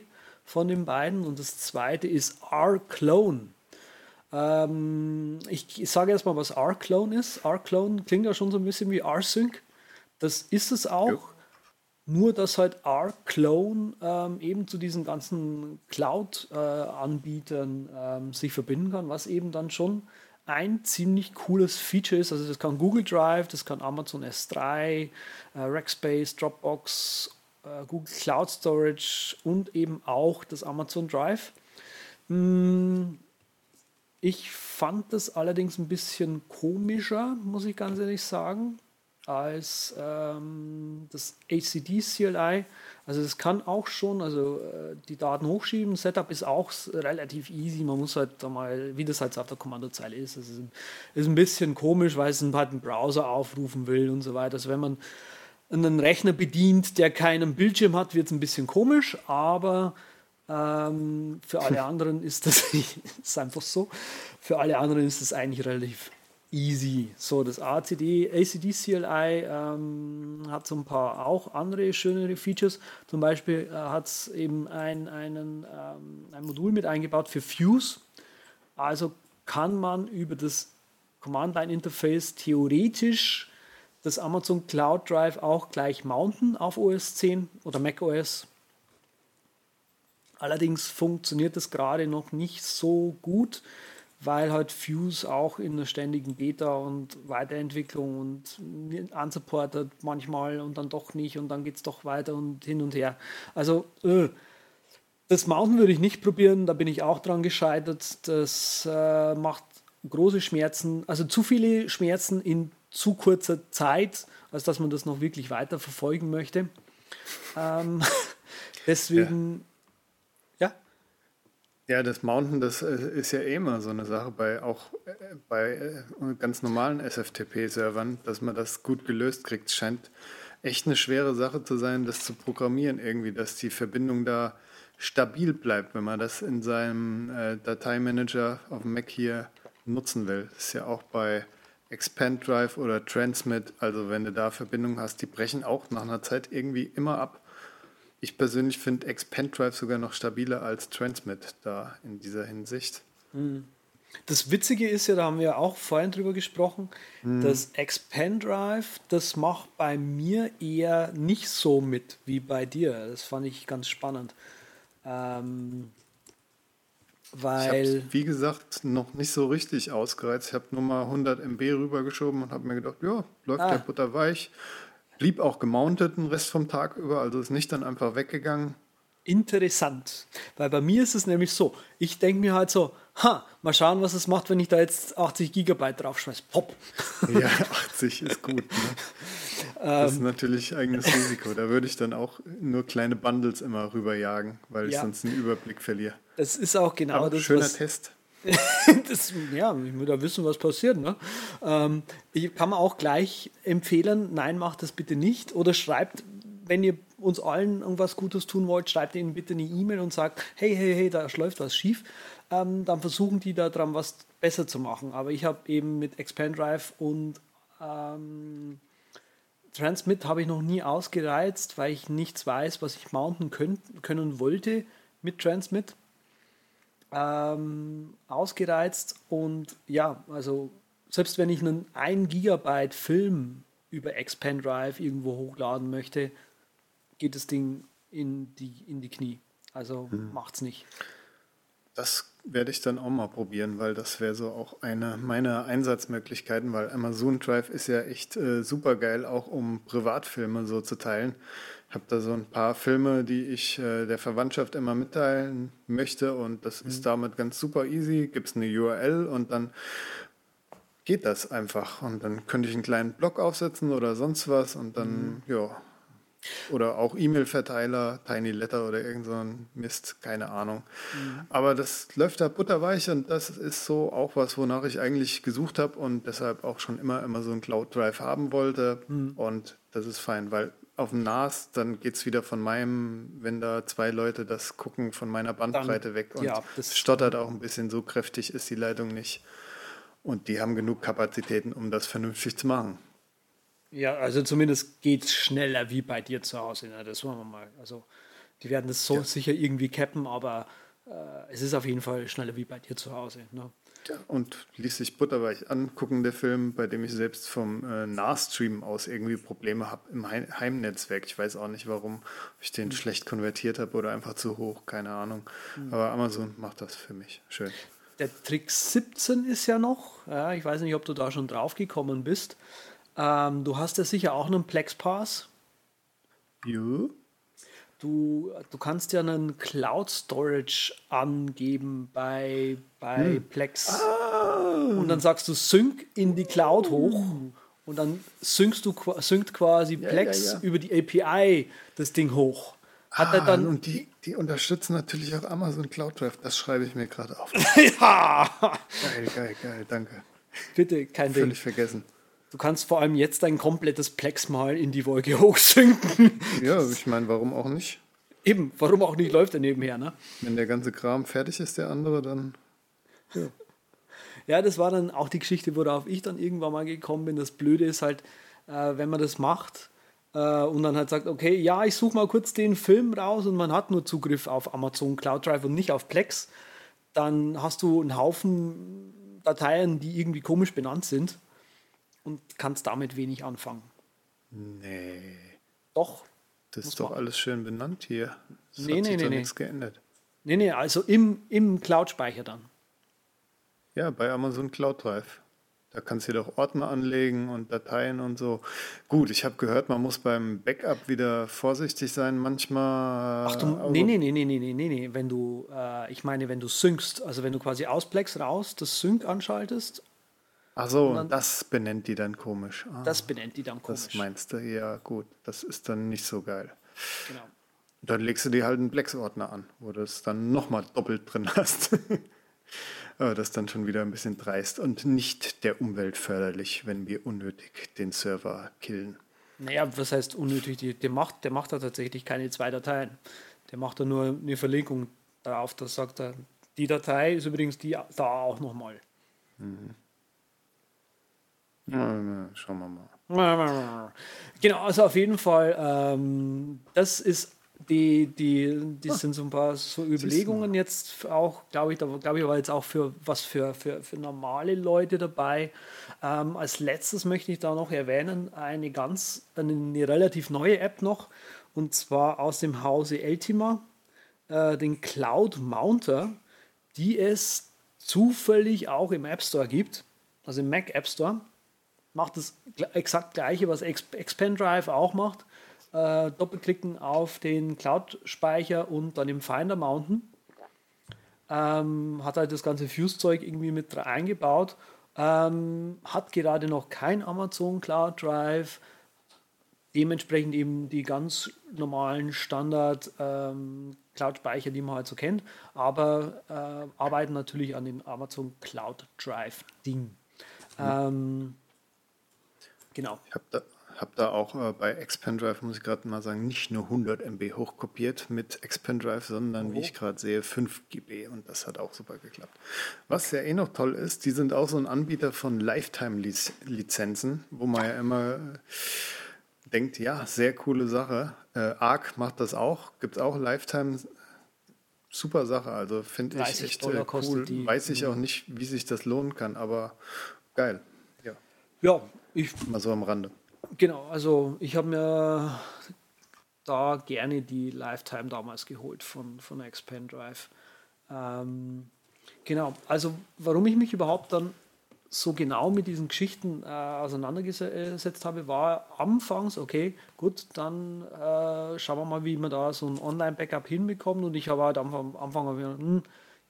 [SPEAKER 1] von den beiden. Und das zweite ist R-Clone. Ähm, ich, ich sage erstmal, was R-Clone ist. R-Clone klingt ja schon so ein bisschen wie R-Sync. Das ist es auch. Ja. Nur, dass halt R-Clone ähm, eben zu diesen ganzen Cloud-Anbietern äh, ähm, sich verbinden kann, was eben dann schon ein ziemlich cooles Feature ist. Also das kann Google Drive, das kann Amazon S3, äh, Rackspace, Dropbox Google Cloud Storage und eben auch das Amazon Drive. Hm, ich fand das allerdings ein bisschen komischer, muss ich ganz ehrlich sagen, als ähm, das ACD CLI. Also das kann auch schon, also äh, die Daten hochschieben. Setup ist auch relativ easy. Man muss halt da mal, wie das halt auf der Kommandozeile ist. Es ist, ist, ein bisschen komisch, weil es halt einen Browser aufrufen will und so weiter. Also wenn man einen Rechner bedient, der keinen Bildschirm hat, wird es ein bisschen komisch, aber ähm, für alle anderen ist das ist einfach so. Für alle anderen ist das eigentlich relativ easy. So, das ACD, ACD CLI ähm, hat so ein paar auch andere schönere Features. Zum Beispiel äh, hat es eben ein, einen, ähm, ein Modul mit eingebaut für Fuse. Also kann man über das Command-Line-Interface theoretisch das Amazon Cloud Drive auch gleich mounten auf OS 10 oder Mac OS. Allerdings funktioniert das gerade noch nicht so gut, weil halt Fuse auch in der ständigen Beta und Weiterentwicklung und unsupportet manchmal und dann doch nicht und dann geht es doch weiter und hin und her. Also äh, das Mounten würde ich nicht probieren, da bin ich auch dran gescheitert. Das äh, macht große Schmerzen, also zu viele Schmerzen in zu kurzer Zeit, als dass man das noch wirklich weiter verfolgen möchte. Ähm, deswegen, ja.
[SPEAKER 2] ja. Ja, das Mountain, das äh, ist ja eh immer so eine Sache bei auch äh, bei äh, ganz normalen SFTP-Servern, dass man das gut gelöst kriegt. Es scheint echt eine schwere Sache zu sein, das zu programmieren irgendwie, dass die Verbindung da stabil bleibt, wenn man das in seinem Dateimanager auf dem Mac hier nutzen will. Das ist ja auch bei Expand Drive oder Transmit, also wenn du da Verbindungen hast, die brechen auch nach einer Zeit irgendwie immer ab. Ich persönlich finde Expand Drive sogar noch stabiler als Transmit da in dieser Hinsicht.
[SPEAKER 1] Hm. Das Witzige ist ja, da haben wir auch vorhin drüber gesprochen, hm. das Expand Drive, das macht bei mir eher nicht so mit wie bei dir. Das fand ich ganz spannend. Ähm, weil.
[SPEAKER 2] Ich wie gesagt, noch nicht so richtig ausgereizt. Ich habe nur mal 100 MB rübergeschoben und habe mir gedacht, ja, läuft ah. der Butter weich. Blieb auch gemountet den Rest vom Tag über, also ist nicht dann einfach weggegangen.
[SPEAKER 1] Interessant, weil bei mir ist es nämlich so, ich denke mir halt so, ha, mal schauen, was es macht, wenn ich da jetzt 80 Gigabyte draufschmeiße. Pop.
[SPEAKER 2] Ja, 80 ist gut. Ne? Das ist ähm. natürlich eigenes Risiko. Da würde ich dann auch nur kleine Bundles immer rüberjagen, weil ich ja. sonst einen Überblick verliere.
[SPEAKER 1] Das ist auch genau Aber das.
[SPEAKER 2] Schöner Test.
[SPEAKER 1] das, ja, ich muss da wissen, was passiert. Ne? Ähm, ich kann man auch gleich empfehlen, nein, macht das bitte nicht. Oder schreibt, wenn ihr uns allen irgendwas Gutes tun wollt, schreibt ihnen bitte eine E-Mail und sagt, hey, hey, hey, da läuft was schief. Ähm, dann versuchen die da dran was besser zu machen. Aber ich habe eben mit Expand Drive und ähm, Transmit habe ich noch nie ausgereizt, weil ich nichts weiß, was ich mounten können, können wollte mit Transmit. Ähm, ausgereizt und ja, also selbst wenn ich einen 1 Gigabyte Film über Expand Drive irgendwo hochladen möchte, geht das Ding in die, in die Knie. Also hm. macht's nicht.
[SPEAKER 2] Das werde ich dann auch mal probieren, weil das wäre so auch eine meiner Einsatzmöglichkeiten, weil Amazon Drive ist ja echt äh, super geil, auch um Privatfilme so zu teilen. Ich habe da so ein paar Filme, die ich äh, der Verwandtschaft immer mitteilen möchte und das mhm. ist damit ganz super easy. Gibt es eine URL und dann geht das einfach und dann könnte ich einen kleinen Blog aufsetzen oder sonst was und dann, mhm. ja, oder auch E-Mail-Verteiler, Tiny Letter oder irgend so ein Mist, keine Ahnung. Mhm. Aber das läuft da butterweich und das ist so auch was, wonach ich eigentlich gesucht habe und deshalb auch schon immer, immer so ein Cloud Drive haben wollte. Mhm. Und das ist fein, weil auf dem NAS, dann geht es wieder von meinem, wenn da zwei Leute das gucken, von meiner Bandbreite dann, weg und ja, das stottert auch ein bisschen, so kräftig ist die Leitung nicht. Und die haben genug Kapazitäten, um das vernünftig zu machen.
[SPEAKER 1] Ja, also zumindest geht es schneller wie bei dir zu Hause. Ne? Das wollen wir mal. Also die werden das so ja. sicher irgendwie cappen, aber äh, es ist auf jeden Fall schneller wie bei dir zu Hause. Ne?
[SPEAKER 2] Ja, und ließ sich butterweich angucken, der Film, bei dem ich selbst vom äh, Nahstream aus irgendwie Probleme habe im Heimnetzwerk. Ich weiß auch nicht, warum ich den mhm. schlecht konvertiert habe oder einfach zu hoch, keine Ahnung. Mhm. Aber Amazon macht das für mich. Schön.
[SPEAKER 1] Der Trick 17 ist ja noch, ja, ich weiß nicht, ob du da schon drauf gekommen bist. Ähm, du hast ja sicher auch einen Plex Pass.
[SPEAKER 2] Ja.
[SPEAKER 1] Du, du kannst ja einen Cloud Storage angeben bei, bei hm. Plex. Ah. Und dann sagst du Sync in die Cloud hoch. Und dann syncst du synkt quasi ja, Plex ja, ja. über die API das Ding hoch.
[SPEAKER 2] Hat ah, er dann und die, die unterstützen natürlich auch Amazon Cloud Drive. Das schreibe ich mir gerade auf.
[SPEAKER 1] ja!
[SPEAKER 2] Geil, geil, geil, danke.
[SPEAKER 1] Bitte, kein
[SPEAKER 2] Völlig Ding. Völlig vergessen.
[SPEAKER 1] Du kannst vor allem jetzt dein komplettes Plex mal in die Wolke hochsinken.
[SPEAKER 2] Ja, ich meine, warum auch nicht?
[SPEAKER 1] Eben, warum auch nicht, läuft er nebenher, ne?
[SPEAKER 2] Wenn der ganze Kram fertig ist, der andere, dann.
[SPEAKER 1] Ja. ja, das war dann auch die Geschichte, worauf ich dann irgendwann mal gekommen bin. Das Blöde ist halt, äh, wenn man das macht äh, und dann halt sagt, okay, ja, ich suche mal kurz den Film raus und man hat nur Zugriff auf Amazon Cloud Drive und nicht auf Plex, dann hast du einen Haufen Dateien, die irgendwie komisch benannt sind und kannst damit wenig anfangen.
[SPEAKER 2] Nee.
[SPEAKER 1] Doch.
[SPEAKER 2] Das ist doch man. alles schön benannt hier.
[SPEAKER 1] Das nee, hat nee, sich nee, nee.
[SPEAKER 2] nichts geändert.
[SPEAKER 1] Nee, nee, also im, im Cloud-Speicher dann.
[SPEAKER 2] Ja, bei Amazon Cloud Drive. Da kannst du doch Ordner anlegen und Dateien und so. Gut, ich habe gehört, man muss beim Backup wieder vorsichtig sein manchmal.
[SPEAKER 1] Ach du, nee, nee, nee, nee, nee, nee, nee, wenn du, äh, ich meine, wenn du syncst, also wenn du quasi aus Plex raus das Sync anschaltest
[SPEAKER 2] Ach so, dann, das benennt die dann komisch.
[SPEAKER 1] Ah, das benennt die dann komisch.
[SPEAKER 2] Das meinst du, ja gut, das ist dann nicht so geil. Genau. Dann legst du dir halt einen Plex-Ordner an, wo du es dann nochmal doppelt drin hast. Aber das ist dann schon wieder ein bisschen dreist und nicht der Umwelt förderlich, wenn wir unnötig den Server killen.
[SPEAKER 1] Naja, was heißt unnötig? Der macht, der macht da tatsächlich keine zwei Dateien. Der macht da nur eine Verlinkung darauf. Da sagt er, die Datei ist übrigens die da auch nochmal. Mhm.
[SPEAKER 2] Schauen wir mal.
[SPEAKER 1] Genau, also auf jeden Fall, ähm, das ist die, die, die ah. sind so ein paar so Überlegungen jetzt auch, glaube ich, da glaube ich, war jetzt auch für was für, für, für normale Leute dabei. Ähm, als letztes möchte ich da noch erwähnen, eine ganz, eine, eine relativ neue App noch, und zwar aus dem Hause Eltima, äh, den Cloud Mounter, die es zufällig auch im App Store gibt, also im Mac App Store macht das exakt gleiche, was Expand Drive auch macht. Äh, doppelklicken auf den Cloud-Speicher und dann im Finder mounten. Ähm, hat halt das ganze Fuse-Zeug irgendwie mit eingebaut. Ähm, hat gerade noch kein Amazon Cloud Drive. Dementsprechend eben die ganz normalen Standard ähm, Cloud-Speicher, die man halt so kennt, aber äh, arbeiten natürlich an dem Amazon Cloud Drive Ding. Mhm. Ähm, Genau.
[SPEAKER 2] Ich habe da, habe da auch äh, bei Expandrive, muss ich gerade mal sagen, nicht nur 100 MB hochkopiert mit Expandrive, sondern oh. wie ich gerade sehe, 5 GB und das hat auch super geklappt. Was ja eh noch toll ist, die sind auch so ein Anbieter von Lifetime-Lizenzen, wo man ja immer denkt, ja, sehr coole Sache. Äh, Arc macht das auch, gibt es auch Lifetime super Sache. Also finde ich echt äh, cool. Weiß ich auch nicht, wie sich das lohnen kann, aber geil. Ja,
[SPEAKER 1] ja ich.
[SPEAKER 2] Mal so am Rande.
[SPEAKER 1] Genau, also ich habe mir da gerne die Lifetime damals geholt von, von Expand Drive. Ähm, genau, also warum ich mich überhaupt dann so genau mit diesen Geschichten äh, auseinandergesetzt habe, war anfangs, okay, gut, dann äh, schauen wir mal, wie man da so ein Online-Backup hinbekommt. Und ich habe halt am Anfang, wieder, hm,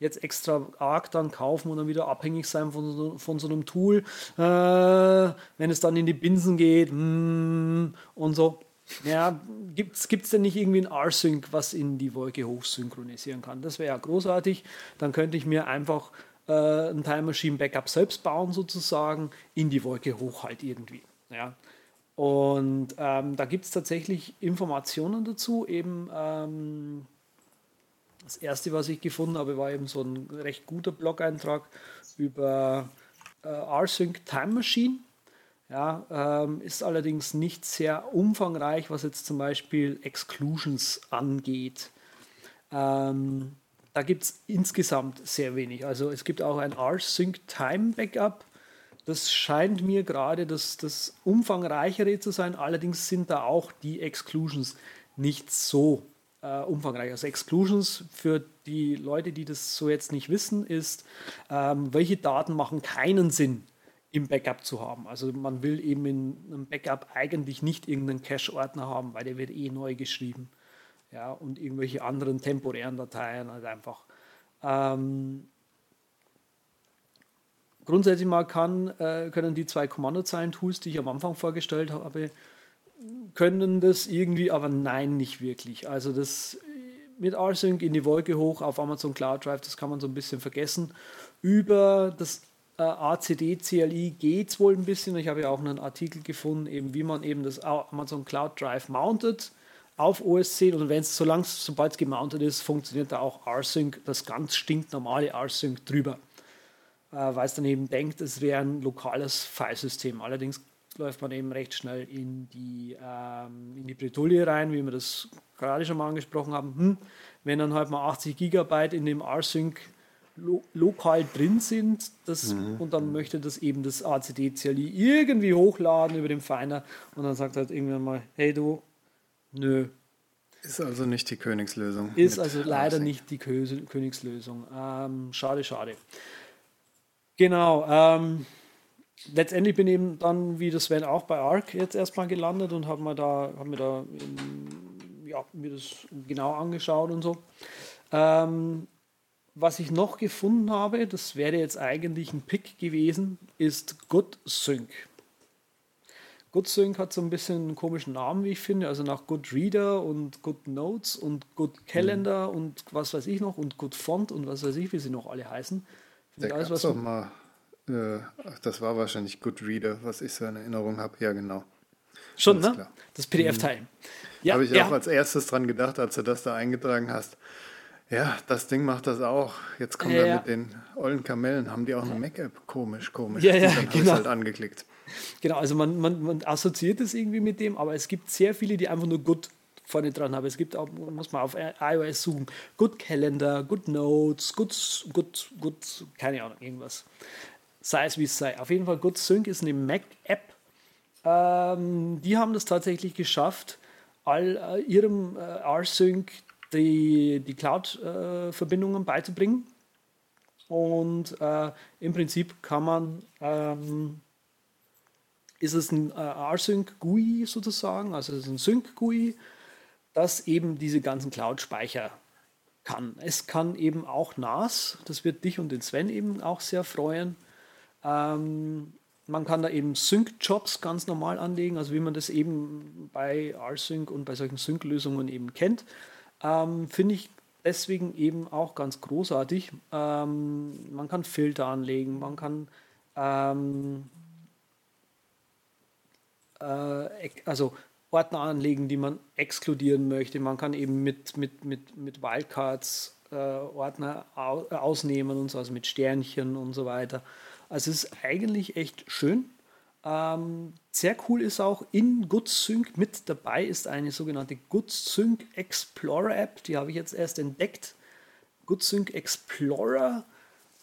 [SPEAKER 1] jetzt extra arg dann kaufen und dann wieder abhängig sein von so, von so einem Tool, äh, wenn es dann in die Binsen geht hm, und so. Ja, gibt es denn nicht irgendwie ein R-Sync, was in die Wolke hochsynchronisieren kann? Das wäre ja großartig. Dann könnte ich mir einfach äh, ein Time Machine Backup selbst bauen, sozusagen, in die Wolke hoch halt irgendwie. Ja. Und ähm, da gibt es tatsächlich Informationen dazu. Eben ähm, das erste, was ich gefunden habe, war eben so ein recht guter Blog-Eintrag über äh, RSync Time Machine. Ja, ähm, ist allerdings nicht sehr umfangreich, was jetzt zum Beispiel Exclusions angeht. Ähm, da gibt es insgesamt sehr wenig. Also es gibt auch ein R-Sync Time Backup. Das scheint mir gerade das, das umfangreichere zu sein. Allerdings sind da auch die Exclusions nicht so äh, umfangreich. Also Exclusions für die Leute, die das so jetzt nicht wissen, ist, ähm, welche Daten machen keinen Sinn im Backup zu haben. Also man will eben in einem Backup eigentlich nicht irgendeinen Cache-Ordner haben, weil der wird eh neu geschrieben ja, und irgendwelche anderen temporären Dateien halt einfach. Ähm, grundsätzlich mal kann, äh, können die zwei Kommandozeilen-Tools, die ich am Anfang vorgestellt habe, können das irgendwie, aber nein, nicht wirklich. Also das mit RSync in die Wolke hoch auf Amazon Cloud Drive, das kann man so ein bisschen vergessen. Über das äh, ACD CLI geht es wohl ein bisschen. Ich habe ja auch einen Artikel gefunden, eben wie man eben das Amazon Cloud Drive mountet auf OS 10 und wenn es sobald es gemountet ist, funktioniert da auch RSync, das ganz stinknormale RSync drüber. Äh, weil es dann eben denkt, es wäre ein lokales Filesystem. Allerdings läuft man eben recht schnell in die, ähm, in die Bretouille rein, wie wir das gerade schon mal angesprochen haben. Hm, wenn dann halt mal 80 Gigabyte in dem RSync lo lokal drin sind das, mhm. und dann möchte das eben das ACD-CLI irgendwie hochladen über den Feiner und dann sagt halt irgendwann mal, hey du, Nö.
[SPEAKER 2] Ist also nicht die Königslösung.
[SPEAKER 1] Ist also leider nicht die Königslösung. Ähm, schade, schade. Genau. Ähm, letztendlich bin ich eben dann, wie das Sven auch bei Arc jetzt erstmal gelandet und habe mir da, hab mir da in, ja, mir das genau angeschaut und so. Ähm, was ich noch gefunden habe, das wäre jetzt eigentlich ein Pick gewesen, ist GoodSync. GoodSync hat so ein bisschen einen komischen Namen, wie ich finde. Also nach Good Reader und Good Notes und Good Calendar mhm. und was weiß ich noch und Good Font und was weiß ich, wie sie noch alle heißen.
[SPEAKER 2] Alles, was doch mal, äh, das war wahrscheinlich Good Reader, was ich so in Erinnerung habe. Ja, genau.
[SPEAKER 1] Schon, Alles ne? Klar. Das PDF-Teil. Mhm.
[SPEAKER 2] Ja, habe ich ja. auch als erstes dran gedacht, als du das da eingetragen hast. Ja, das Ding macht das auch. Jetzt kommen ja, wir mit den ollen Kamellen. Haben die auch eine Mac-App? Komisch, komisch.
[SPEAKER 1] Ja, ja, und dann genau.
[SPEAKER 2] halt angeklickt.
[SPEAKER 1] Genau, also man, man, man assoziiert es irgendwie mit dem, aber es gibt sehr viele, die einfach nur Good vorne dran haben. Es gibt auch, muss man auf iOS suchen, Good Calendar, Good Notes, Good, Good, Good, keine Ahnung, irgendwas. Sei es wie es sei. Auf jeden Fall Good Sync ist eine Mac-App. Ähm, die haben das tatsächlich geschafft, all äh, ihrem äh, R-Sync die, die Cloud-Verbindungen äh, beizubringen. Und äh, im Prinzip kann man ähm, ist es ein äh, rsync GUI sozusagen, also es ist ein Sync GUI, das eben diese ganzen Cloud-Speicher kann. Es kann eben auch NAS, das wird dich und den Sven eben auch sehr freuen. Ähm, man kann da eben Sync-Jobs ganz normal anlegen, also wie man das eben bei rsync und bei solchen Sync-Lösungen eben kennt. Ähm, Finde ich deswegen eben auch ganz großartig. Ähm, man kann Filter anlegen, man kann ähm, äh, also Ordner anlegen, die man exkludieren möchte. Man kann eben mit, mit, mit, mit Wildcards äh, Ordner au ausnehmen und so, also mit Sternchen und so weiter. Also es ist eigentlich echt schön. Ähm, sehr cool ist auch in GoodSync mit dabei ist eine sogenannte GoodSync Explorer App. Die habe ich jetzt erst entdeckt. GoodSync Explorer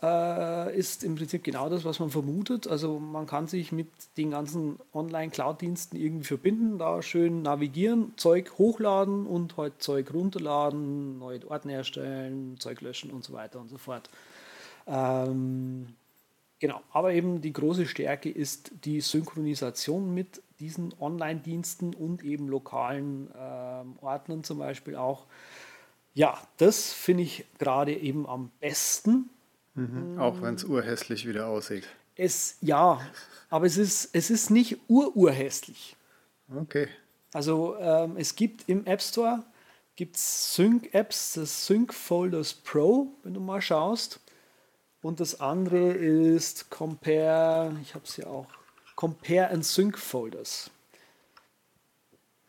[SPEAKER 1] äh, ist im Prinzip genau das, was man vermutet. Also man kann sich mit den ganzen Online-Cloud-Diensten irgendwie verbinden, da schön navigieren, Zeug hochladen und halt Zeug runterladen, neue Ordner erstellen, Zeug löschen und so weiter und so fort. Ähm, genau, aber eben die große Stärke ist die Synchronisation mit diesen Online-Diensten und eben lokalen äh, Ordnern zum Beispiel auch. Ja, das finde ich gerade eben am besten
[SPEAKER 2] Mhm. Auch wenn es urhässlich wieder aussieht.
[SPEAKER 1] Es, ja, aber es ist, es ist nicht ururhässlich.
[SPEAKER 2] Okay.
[SPEAKER 1] Also ähm, es gibt im App Store gibt's Sync-Apps, das Sync Folders Pro, wenn du mal schaust. Und das andere ist Compare, ich habe es ja auch, Compare and Sync Folders.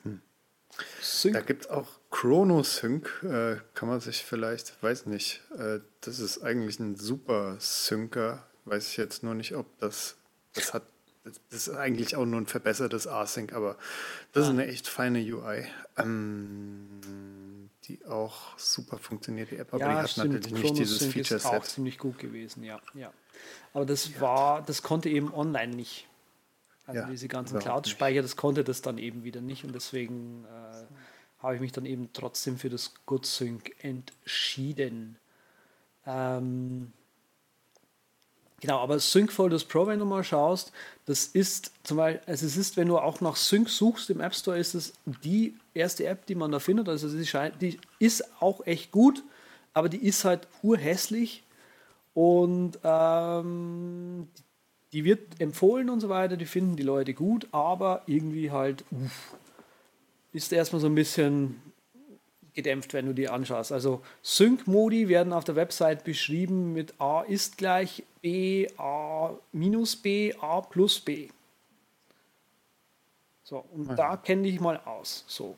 [SPEAKER 2] Hm. Sync. Da gibt es auch ChronoSync äh, kann man sich vielleicht, weiß nicht, äh, das ist eigentlich ein super Syncer. Weiß ich jetzt nur nicht, ob das, das hat, das ist eigentlich auch nur ein verbessertes Async, aber das ah. ist eine echt feine UI, ähm, die auch super funktioniert, die App, aber
[SPEAKER 1] ja,
[SPEAKER 2] die hat
[SPEAKER 1] stimmt.
[SPEAKER 2] natürlich nicht dieses Feature-Set.
[SPEAKER 1] ist auch ziemlich gut gewesen, ja, ja. Aber das ja. war, das konnte eben online nicht. Also ja, diese ganzen Cloud-Speicher, das konnte das dann eben wieder nicht und deswegen äh, habe ich mich dann eben trotzdem für das GoodSync entschieden. Ähm, genau, aber Sync Folders Pro, wenn du mal schaust, das ist zum Beispiel, also es ist, wenn du auch nach Sync suchst im App Store, ist es die erste App, die man da findet. Also die, scheint, die ist auch echt gut, aber die ist halt urhässlich und ähm, die wird empfohlen und so weiter, die finden die Leute gut, aber irgendwie halt, uff, ist erstmal so ein bisschen gedämpft, wenn du die anschaust. Also Sync-Modi werden auf der Website beschrieben mit A ist gleich B, A minus B, A plus B. So, und ja. da kenne ich mal aus. So.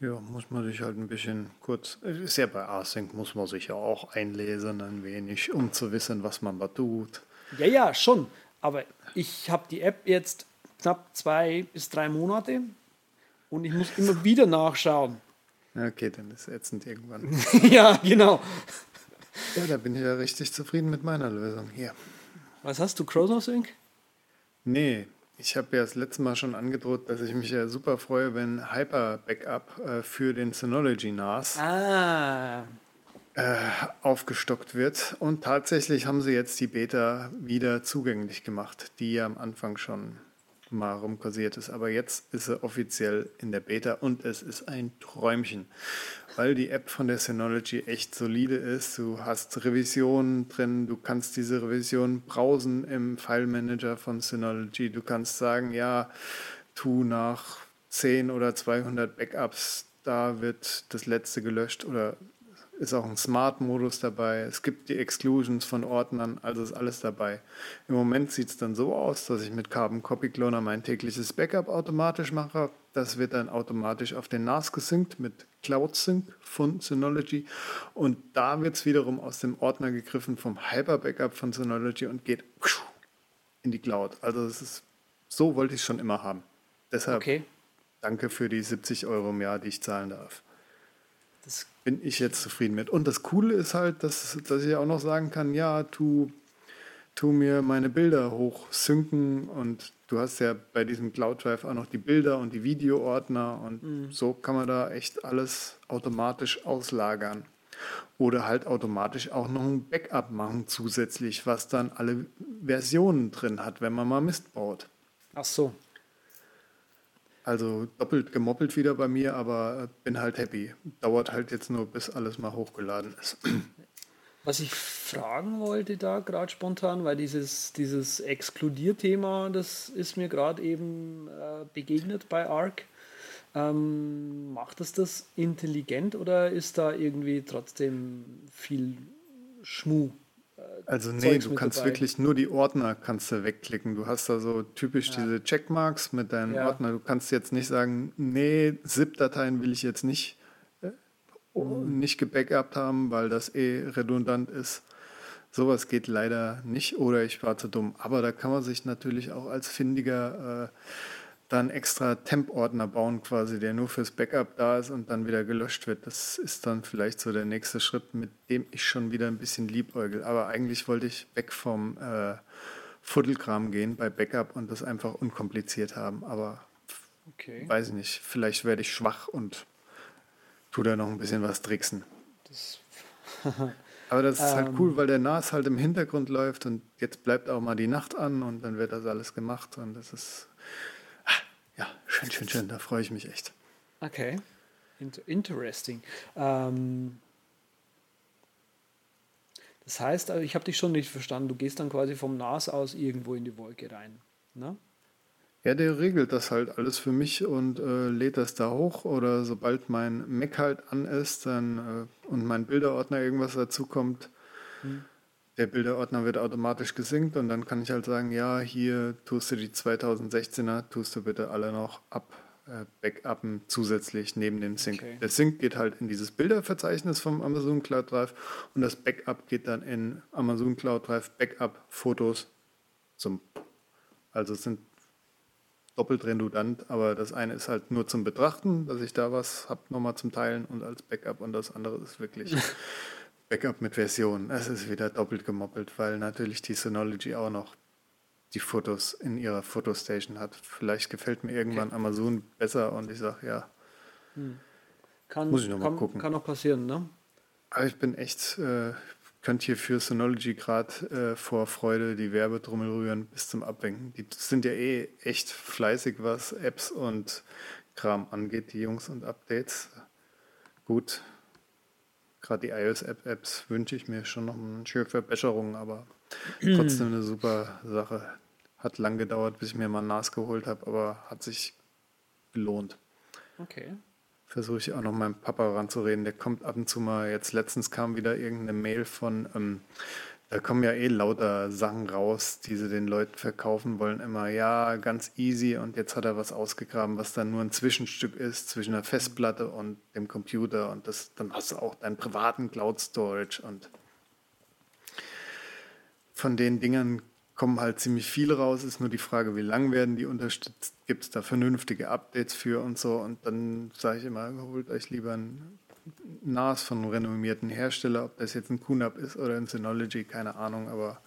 [SPEAKER 2] Ja, muss man sich halt ein bisschen kurz, ist ja bei Async, muss man sich ja auch einlesen ein wenig, um zu wissen, was man da tut.
[SPEAKER 1] Ja, ja, schon. Aber ich habe die App jetzt knapp zwei bis drei Monate und ich muss immer wieder nachschauen.
[SPEAKER 2] Okay, dann ist es ätzend irgendwann.
[SPEAKER 1] ja, genau.
[SPEAKER 2] Ja, da bin ich ja richtig zufrieden mit meiner Lösung hier.
[SPEAKER 1] Was hast du, ChronoSync?
[SPEAKER 2] Nee, ich habe ja das letzte Mal schon angedroht, dass ich mich ja super freue, wenn Hyper Backup äh, für den Synology NAS
[SPEAKER 1] ah.
[SPEAKER 2] äh, aufgestockt wird. Und tatsächlich haben sie jetzt die Beta wieder zugänglich gemacht, die ja am Anfang schon mal rumkursiert ist. Aber jetzt ist er offiziell in der Beta und es ist ein Träumchen, weil die App von der Synology echt solide ist. Du hast Revisionen drin, du kannst diese Revisionen browsen im File Manager von Synology. Du kannst sagen, ja, tu nach 10 oder 200 Backups, da wird das letzte gelöscht oder ist auch ein Smart-Modus dabei. Es gibt die Exclusions von Ordnern, also ist alles dabei. Im Moment sieht es dann so aus, dass ich mit Carbon Copy Cloner mein tägliches Backup automatisch mache. Das wird dann automatisch auf den NAS gesynkt mit Cloud Sync von Synology. Und da wird es wiederum aus dem Ordner gegriffen vom Hyper Backup von Synology und geht in die Cloud. Also es ist, so wollte ich es schon immer haben. Deshalb okay. danke für die 70 Euro im Jahr, die ich zahlen darf. Das bin ich jetzt zufrieden mit. Und das Coole ist halt, dass, dass ich auch noch sagen kann, ja, tu, tu mir meine Bilder hochsynken und du hast ja bei diesem Cloud Drive auch noch die Bilder und die Videoordner und mhm. so kann man da echt alles automatisch auslagern. Oder halt automatisch auch noch ein Backup machen zusätzlich, was dann alle Versionen drin hat, wenn man mal Mist baut.
[SPEAKER 1] Ach so.
[SPEAKER 2] Also doppelt gemoppelt wieder bei mir, aber bin halt happy. Dauert halt jetzt nur, bis alles mal hochgeladen ist.
[SPEAKER 1] Was ich fragen wollte da gerade spontan, weil dieses, dieses Exkludier-Thema, das ist mir gerade eben äh, begegnet bei ARC. Ähm, macht es das intelligent oder ist da irgendwie trotzdem viel Schmu
[SPEAKER 2] Also nee,
[SPEAKER 1] Zeugs
[SPEAKER 2] du kannst
[SPEAKER 1] dabei.
[SPEAKER 2] wirklich nur die Ordner kannst du wegklicken. Du hast da so typisch
[SPEAKER 1] Ja.
[SPEAKER 2] diese Checkmarks mit deinen
[SPEAKER 1] Ja.
[SPEAKER 2] Ordner. Du kannst jetzt nicht sagen, nee, ZIP-Dateien will ich jetzt nicht, äh,
[SPEAKER 1] Mhm.
[SPEAKER 2] nicht gebackupt haben, weil das eh redundant ist. Sowas geht leider nicht oder ich war zu dumm. Aber da kann man sich natürlich auch als Findiger äh, dann extra Temp-Ordner bauen, quasi, der nur fürs Backup da ist und dann wieder gelöscht wird. Das ist dann vielleicht so der nächste Schritt, mit dem ich schon wieder ein bisschen liebäugel. Aber eigentlich wollte ich weg vom äh, Fuddelkram gehen bei Backup und das einfach unkompliziert haben. Aber
[SPEAKER 1] Okay.
[SPEAKER 2] weiß ich nicht, vielleicht werde ich schwach und tu da noch ein bisschen was tricksen.
[SPEAKER 1] Das,
[SPEAKER 2] Aber das ist halt
[SPEAKER 1] Ähm.
[SPEAKER 2] cool, weil der NAS halt im Hintergrund läuft und jetzt bleibt auch mal die Nacht an und dann wird das alles gemacht und das ist ja schön, schön, schön. Da freue ich mich echt.
[SPEAKER 1] okay. Inter interesting. Ähm, das heißt, also ich habe dich schon nicht verstanden. Du gehst dann quasi vom NAS aus irgendwo in die Wolke rein. Ne?
[SPEAKER 2] Ja, der regelt das halt alles für mich und äh, lädt das da hoch oder sobald mein Mac halt an ist dann, äh, und mein Bilderordner irgendwas dazu kommt, der Bilderordner wird automatisch gesynkt und dann kann ich halt sagen, ja, hier tust du die 2016er, tust du bitte alle noch ab, äh, backuppen zusätzlich neben dem Sync.
[SPEAKER 1] Okay.
[SPEAKER 2] Der Sync geht halt in dieses Bilderverzeichnis vom Amazon Cloud Drive und das Backup geht dann in Amazon Cloud Drive Backup Fotos zum also es sind doppelt redundant, aber das eine ist halt nur zum Betrachten, dass ich da was habe nochmal zum Teilen und als Backup und das andere ist wirklich Backup mit Version. Es ist wieder doppelt gemoppelt, weil natürlich die Synology auch noch die Fotos in ihrer Fotostation hat. Vielleicht gefällt mir irgendwann Amazon besser und ich sage ja,
[SPEAKER 1] Kann,
[SPEAKER 2] Muss ich noch mal
[SPEAKER 1] kann,
[SPEAKER 2] gucken.
[SPEAKER 1] kann noch passieren, ne?
[SPEAKER 2] aber ich bin echt, äh, könnte hier für Synology gerade äh, vor Freude die Werbetrommel rühren bis zum Abwinken. Die sind ja eh echt fleißig, was Apps und Kram angeht, die Jungs und Updates. Gut, gerade die iOS-App-Apps wünsche ich mir schon noch eine schöne Verbesserung, aber trotzdem eine super Sache. Hat lang gedauert, bis ich mir mal NAS geholt habe, aber hat sich gelohnt
[SPEAKER 1] Okay.
[SPEAKER 2] versuche ich auch noch meinem Papa ranzureden. Der kommt ab und zu mal. Jetzt letztens kam wieder irgendeine Mail von, ähm, da kommen ja eh lauter Sachen raus, die sie den Leuten verkaufen wollen. Immer, ja, ganz easy. Und jetzt hat er was ausgegraben, was dann nur ein Zwischenstück ist zwischen der Festplatte und dem Computer. Und das, dann hast du auch deinen privaten Cloud Storage. Und von den Dingern kommen halt ziemlich viele raus. Ist nur die Frage, wie lang werden die unterstützt? Gibt es da vernünftige Updates für und so? Und dann sage ich immer, holt euch lieber ein NAS von einem renommierten Hersteller, ob das jetzt ein QNAP ist oder ein Synology, keine Ahnung, aber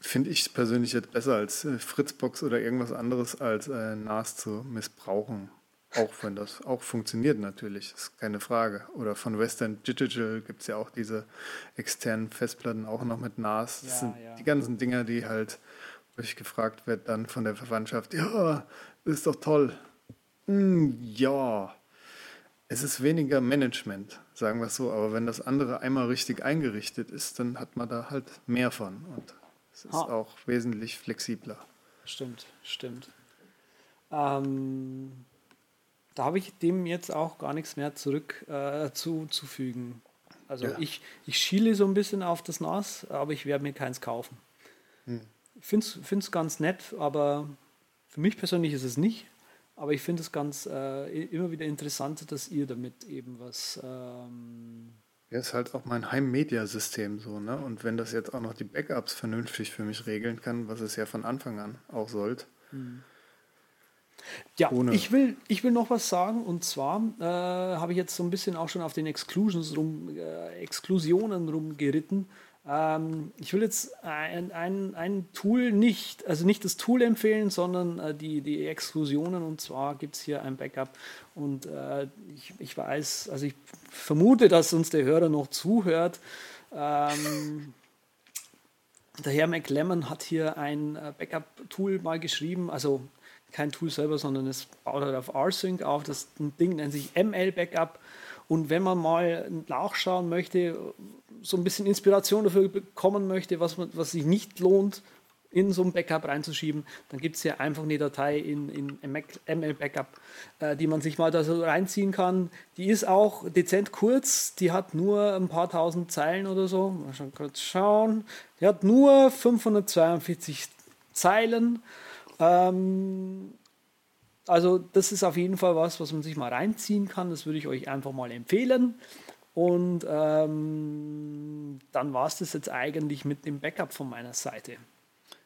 [SPEAKER 2] finde ich persönlich jetzt besser als äh, Fritzbox oder irgendwas anderes als äh, NAS zu missbrauchen. Auch wenn das auch funktioniert natürlich, ist keine Frage. Oder von Western Digital gibt es ja auch diese externen Festplatten auch noch mit NAS. Das
[SPEAKER 1] Ja,
[SPEAKER 2] sind
[SPEAKER 1] ja.
[SPEAKER 2] die ganzen Dinger, die halt, wo ich gefragt werde dann von der Verwandtschaft, ja, das ist doch toll. Hm, ja, es ist weniger Management, sagen wir es so, aber wenn das andere einmal richtig eingerichtet ist, dann hat man da halt mehr von und es ist
[SPEAKER 1] Ha.
[SPEAKER 2] auch wesentlich flexibler.
[SPEAKER 1] Stimmt, stimmt. Ähm, da habe ich dem jetzt auch gar nichts mehr zurück äh, zuzufügen. Also
[SPEAKER 2] Ja.
[SPEAKER 1] ich, ich schiele so ein bisschen auf das NAS, aber ich werde mir keins kaufen.
[SPEAKER 2] Hm.
[SPEAKER 1] Ich finde es ganz nett, aber für mich persönlich ist es nicht. Aber ich finde es ganz äh, immer wieder interessant, dass ihr damit eben was. Ähm,
[SPEAKER 2] Ja, ist halt auch mein Heim-Media-System so, ne? Und wenn das jetzt auch noch die Backups vernünftig für mich regeln kann, was es ja von Anfang an auch sollte.
[SPEAKER 1] Ja,
[SPEAKER 2] Ohne-
[SPEAKER 1] ich will, ich will noch was sagen und zwar äh, habe ich jetzt so ein bisschen auch schon auf den Exclusions rum, äh, Exklusionen rumgeritten. Ähm, ich will jetzt ein, ein, ein Tool nicht, also nicht das Tool empfehlen, sondern äh, die, die Exklusionen und zwar gibt es hier ein Backup und äh, ich, ich weiß, also ich vermute, dass uns der Hörer noch zuhört. Ähm, der Herr McLemmon hat hier ein äh, Backup-Tool mal geschrieben, also kein Tool selber, sondern es baut halt auf rsync auf. Das Ding nennt sich ML Backup. Und wenn man mal nachschauen möchte, so ein bisschen Inspiration dafür bekommen möchte, was, man, was sich nicht lohnt, in so ein Backup reinzuschieben. Dann gibt es ja einfach eine Datei in, in ML Backup, äh, die man sich mal da so reinziehen kann. Die ist auch dezent kurz, die hat nur ein paar tausend Zeilen oder so. Mal schon kurz schauen. Die hat nur 542 Zeilen. Ähm, also das ist auf jeden Fall was, was man sich mal reinziehen kann. Das würde ich euch einfach mal empfehlen. Und ähm, dann war es das jetzt eigentlich mit dem Backup von meiner Seite.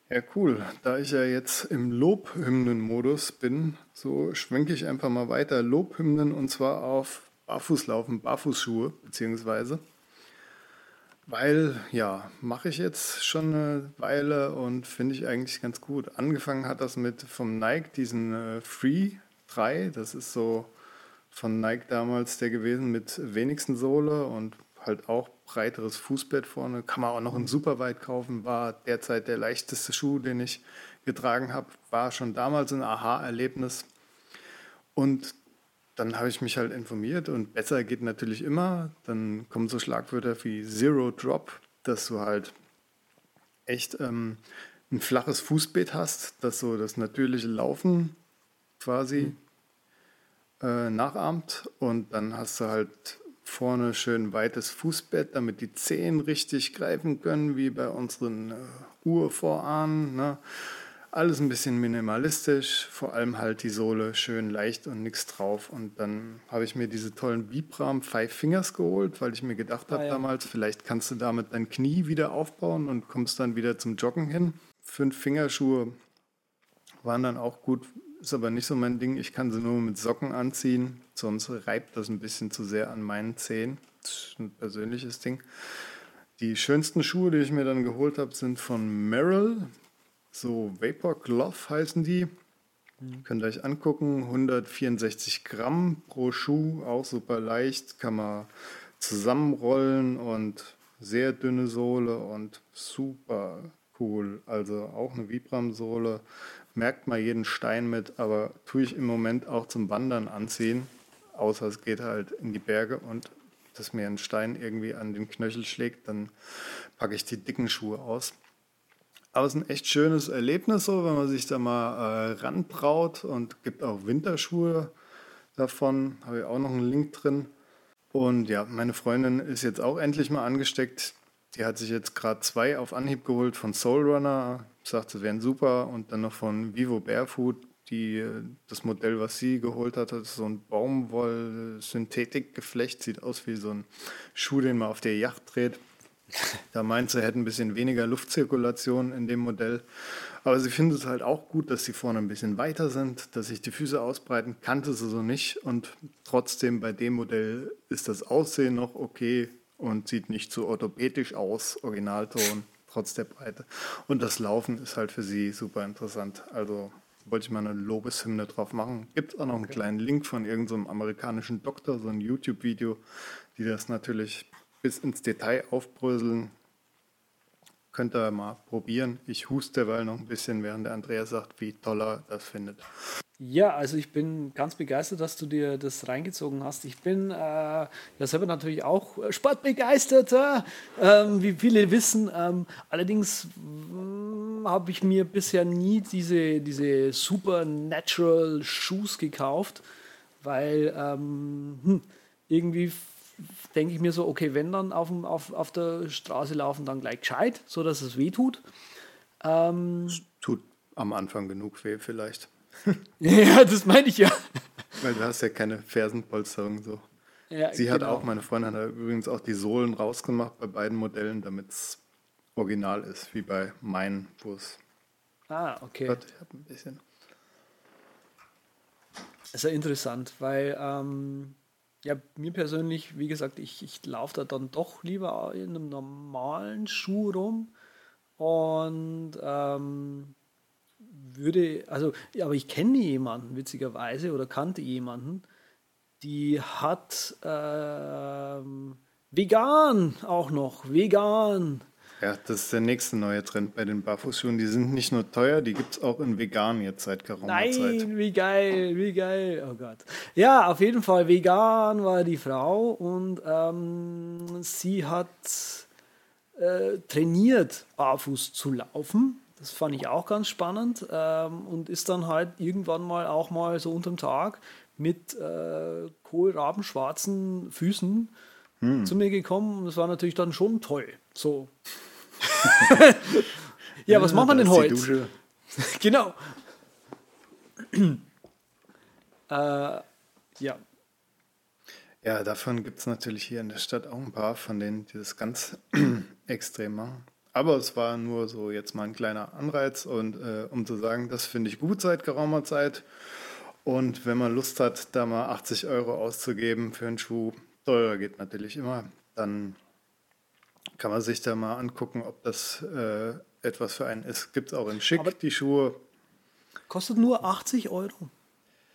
[SPEAKER 2] Ja, cool. Da ich ja jetzt im Lobhymnen-Modus bin, so schwenke ich einfach mal weiter Lobhymnen und zwar auf Barfußlaufen, Barfußschuhe beziehungsweise. Weil, ja, mache ich jetzt schon eine Weile und finde ich eigentlich ganz gut. Angefangen hat das mit vom Nike, diesen äh, Free 3. Das ist so von Nike damals der gewesen mit wenigsten Sohle und halt auch breiteres Fußbett vorne. Kann man auch noch in Superweit kaufen. War derzeit der leichteste Schuh, den ich getragen habe. War schon damals ein Aha-Erlebnis. Und dann habe ich mich halt informiert und besser geht natürlich immer. Dann kommen so Schlagwörter wie Zero Drop, dass du halt echt ähm, ein flaches Fußbett hast, das so das natürliche Laufen quasi mhm. Äh, nachahmt. Und dann hast du halt vorne schön weites Fußbett, damit die Zehen richtig greifen können, wie bei unseren äh, Urvorahnen. Ne? Alles ein bisschen minimalistisch, vor allem halt die Sohle schön leicht und nichts drauf. Und dann habe ich mir diese tollen Vibram Five Fingers geholt, weil ich mir gedacht habe ah, ja. damals, vielleicht kannst du damit dein Knie wieder aufbauen und kommst dann wieder zum Joggen hin. Fünf Fingerschuhe waren dann auch gut, ist aber nicht so mein Ding. Ich kann sie nur mit Socken anziehen, sonst reibt das ein bisschen zu sehr an meinen Zehen. Das ist ein persönliches Ding. Die schönsten Schuhe, die ich mir dann geholt habe, sind von Merrill. So Vapor Glove heißen die. Mhm. Könnt ihr euch angucken. 164 Gramm pro Schuh, auch super leicht. Kann man zusammenrollen und sehr dünne Sohle und super cool. Also auch eine Vibram-Sohle merkt mal jeden Stein mit, aber tue ich im Moment auch zum Wandern anziehen, außer es geht halt in die Berge und dass mir ein Stein irgendwie an den Knöchel schlägt, dann packe ich die dicken Schuhe aus. Aber es ist ein echt schönes Erlebnis, so, wenn man sich da mal äh, rantraut und gibt auch Winterschuhe davon. Habe ich auch noch einen Link drin. Und ja, meine Freundin ist jetzt auch endlich mal angesteckt. Die hat sich jetzt gerade zwei auf Anhieb geholt von Soul Runner sagt, sie wären super. Und dann noch von Vivo Barefoot, die, das Modell, was sie geholt hat, ist so ein Baumwoll-Synthetik-Geflecht, sieht aus wie so ein Schuh, den man auf der Yacht dreht. Da meint sie, hätte ein bisschen weniger Luftzirkulation in dem Modell. Aber sie findet es halt auch gut, dass sie vorne ein bisschen weiter sind, dass sich die Füße ausbreiten. Kannte sie so nicht. Und trotzdem bei dem Modell ist das Aussehen noch okay und sieht nicht so orthopädisch aus, Originalton trotz der Breite. Und das Laufen ist halt für sie super interessant. Also wollte ich mal eine Lobeshymne drauf machen. Gibt auch noch einen okay. kleinen Link von irgendeinem so amerikanischen Doktor, so ein YouTube-Video, die das natürlich bis ins Detail aufbröseln. Könnt ihr mal probieren. Ich huste derweil noch ein bisschen, während der Andreas sagt, wie toll er das findet.
[SPEAKER 1] Ja, also ich bin ganz begeistert, dass du dir das reingezogen hast. Ich bin äh, ja selber natürlich auch sportbegeisterter, ähm, wie viele wissen. Ähm, allerdings hm, habe ich mir bisher nie diese, diese Supernatural Shoes gekauft, weil ähm, hm, irgendwie denke ich mir so, okay, wenn dann auf, auf, auf der Straße laufen, dann gleich gescheit, so dass es weh tut.
[SPEAKER 2] Ähm, tut am Anfang genug weh vielleicht.
[SPEAKER 1] ja, das meine ich ja.
[SPEAKER 2] Weil du hast ja keine Fersenpolsterung so. Ja, Sie hat genau. auch, meine Freundin hat übrigens auch die Sohlen rausgemacht bei beiden Modellen, damit es original ist, wie bei meinen, wo es.
[SPEAKER 1] Ah, okay. Gott, ich habe ein bisschen. Das ist ja interessant, weil ähm, ja, mir persönlich, wie gesagt, ich, ich laufe da dann doch lieber in einem normalen Schuh rum und ähm, würde, also, aber ich kenne jemanden, witzigerweise, oder kannte jemanden, die hat ähm, vegan auch noch, vegan.
[SPEAKER 2] Ja, das ist der nächste neue Trend bei den Barfußschuhen. Die sind nicht nur teuer, die gibt es auch in vegan jetzt seit geraumer
[SPEAKER 1] Nein,
[SPEAKER 2] Zeit.
[SPEAKER 1] Nein, wie geil, wie geil. Oh Gott. Ja, auf jeden Fall vegan war die Frau und ähm, sie hat äh, trainiert, barfuß zu laufen Das fand ich auch ganz spannend ähm, und ist dann halt irgendwann mal auch mal so unterm Tag mit äh, kohlrabenschwarzen Füßen hm. zu mir gekommen. Und das war natürlich dann schon toll. So. ja, was machen wir denn heute? genau. äh, ja.
[SPEAKER 2] Ja, davon gibt es natürlich hier in der Stadt auch ein paar, von denen die das ganz extrem machen. Aber es war nur so jetzt mal ein kleiner Anreiz und äh, um zu sagen, das finde ich gut seit geraumer Zeit. Und wenn man Lust hat, da mal 80 Euro auszugeben für einen Schuh, teurer geht natürlich immer, dann kann man sich da mal angucken, ob das äh, etwas für einen ist. Gibt es auch in Schick, Aber die Schuhe.
[SPEAKER 1] Kostet nur 80 Euro.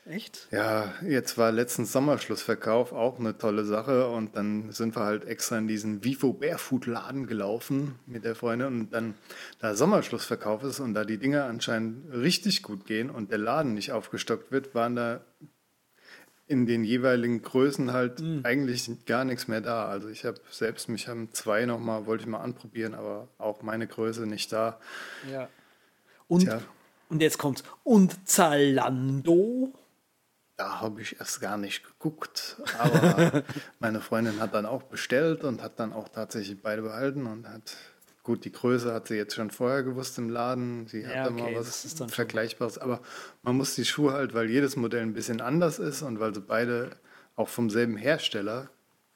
[SPEAKER 1] Echt?
[SPEAKER 2] Ja, jetzt war letztens Sommerschlussverkauf auch eine tolle Sache und dann sind wir halt extra in diesen Vivo Barefoot Laden gelaufen mit der Freundin und dann da Sommerschlussverkauf ist und da die Dinge anscheinend richtig gut gehen und der Laden nicht aufgestockt wird, waren da in den jeweiligen Größen halt mhm. eigentlich gar nichts mehr da. Also ich habe selbst mich haben zwei noch mal wollte ich mal anprobieren, aber auch meine Größe nicht da.
[SPEAKER 1] Ja. Und Tja. und jetzt kommt's und Zalando
[SPEAKER 2] da habe ich erst gar nicht geguckt. Aber meine Freundin hat dann auch bestellt und hat dann auch tatsächlich beide behalten und hat, gut, die Größe hat sie jetzt schon vorher gewusst im Laden. Sie hat ja, okay, mal was Vergleichbares. Aber man muss die Schuhe halt, weil jedes Modell ein bisschen anders ist und weil sie beide auch vom selben Hersteller,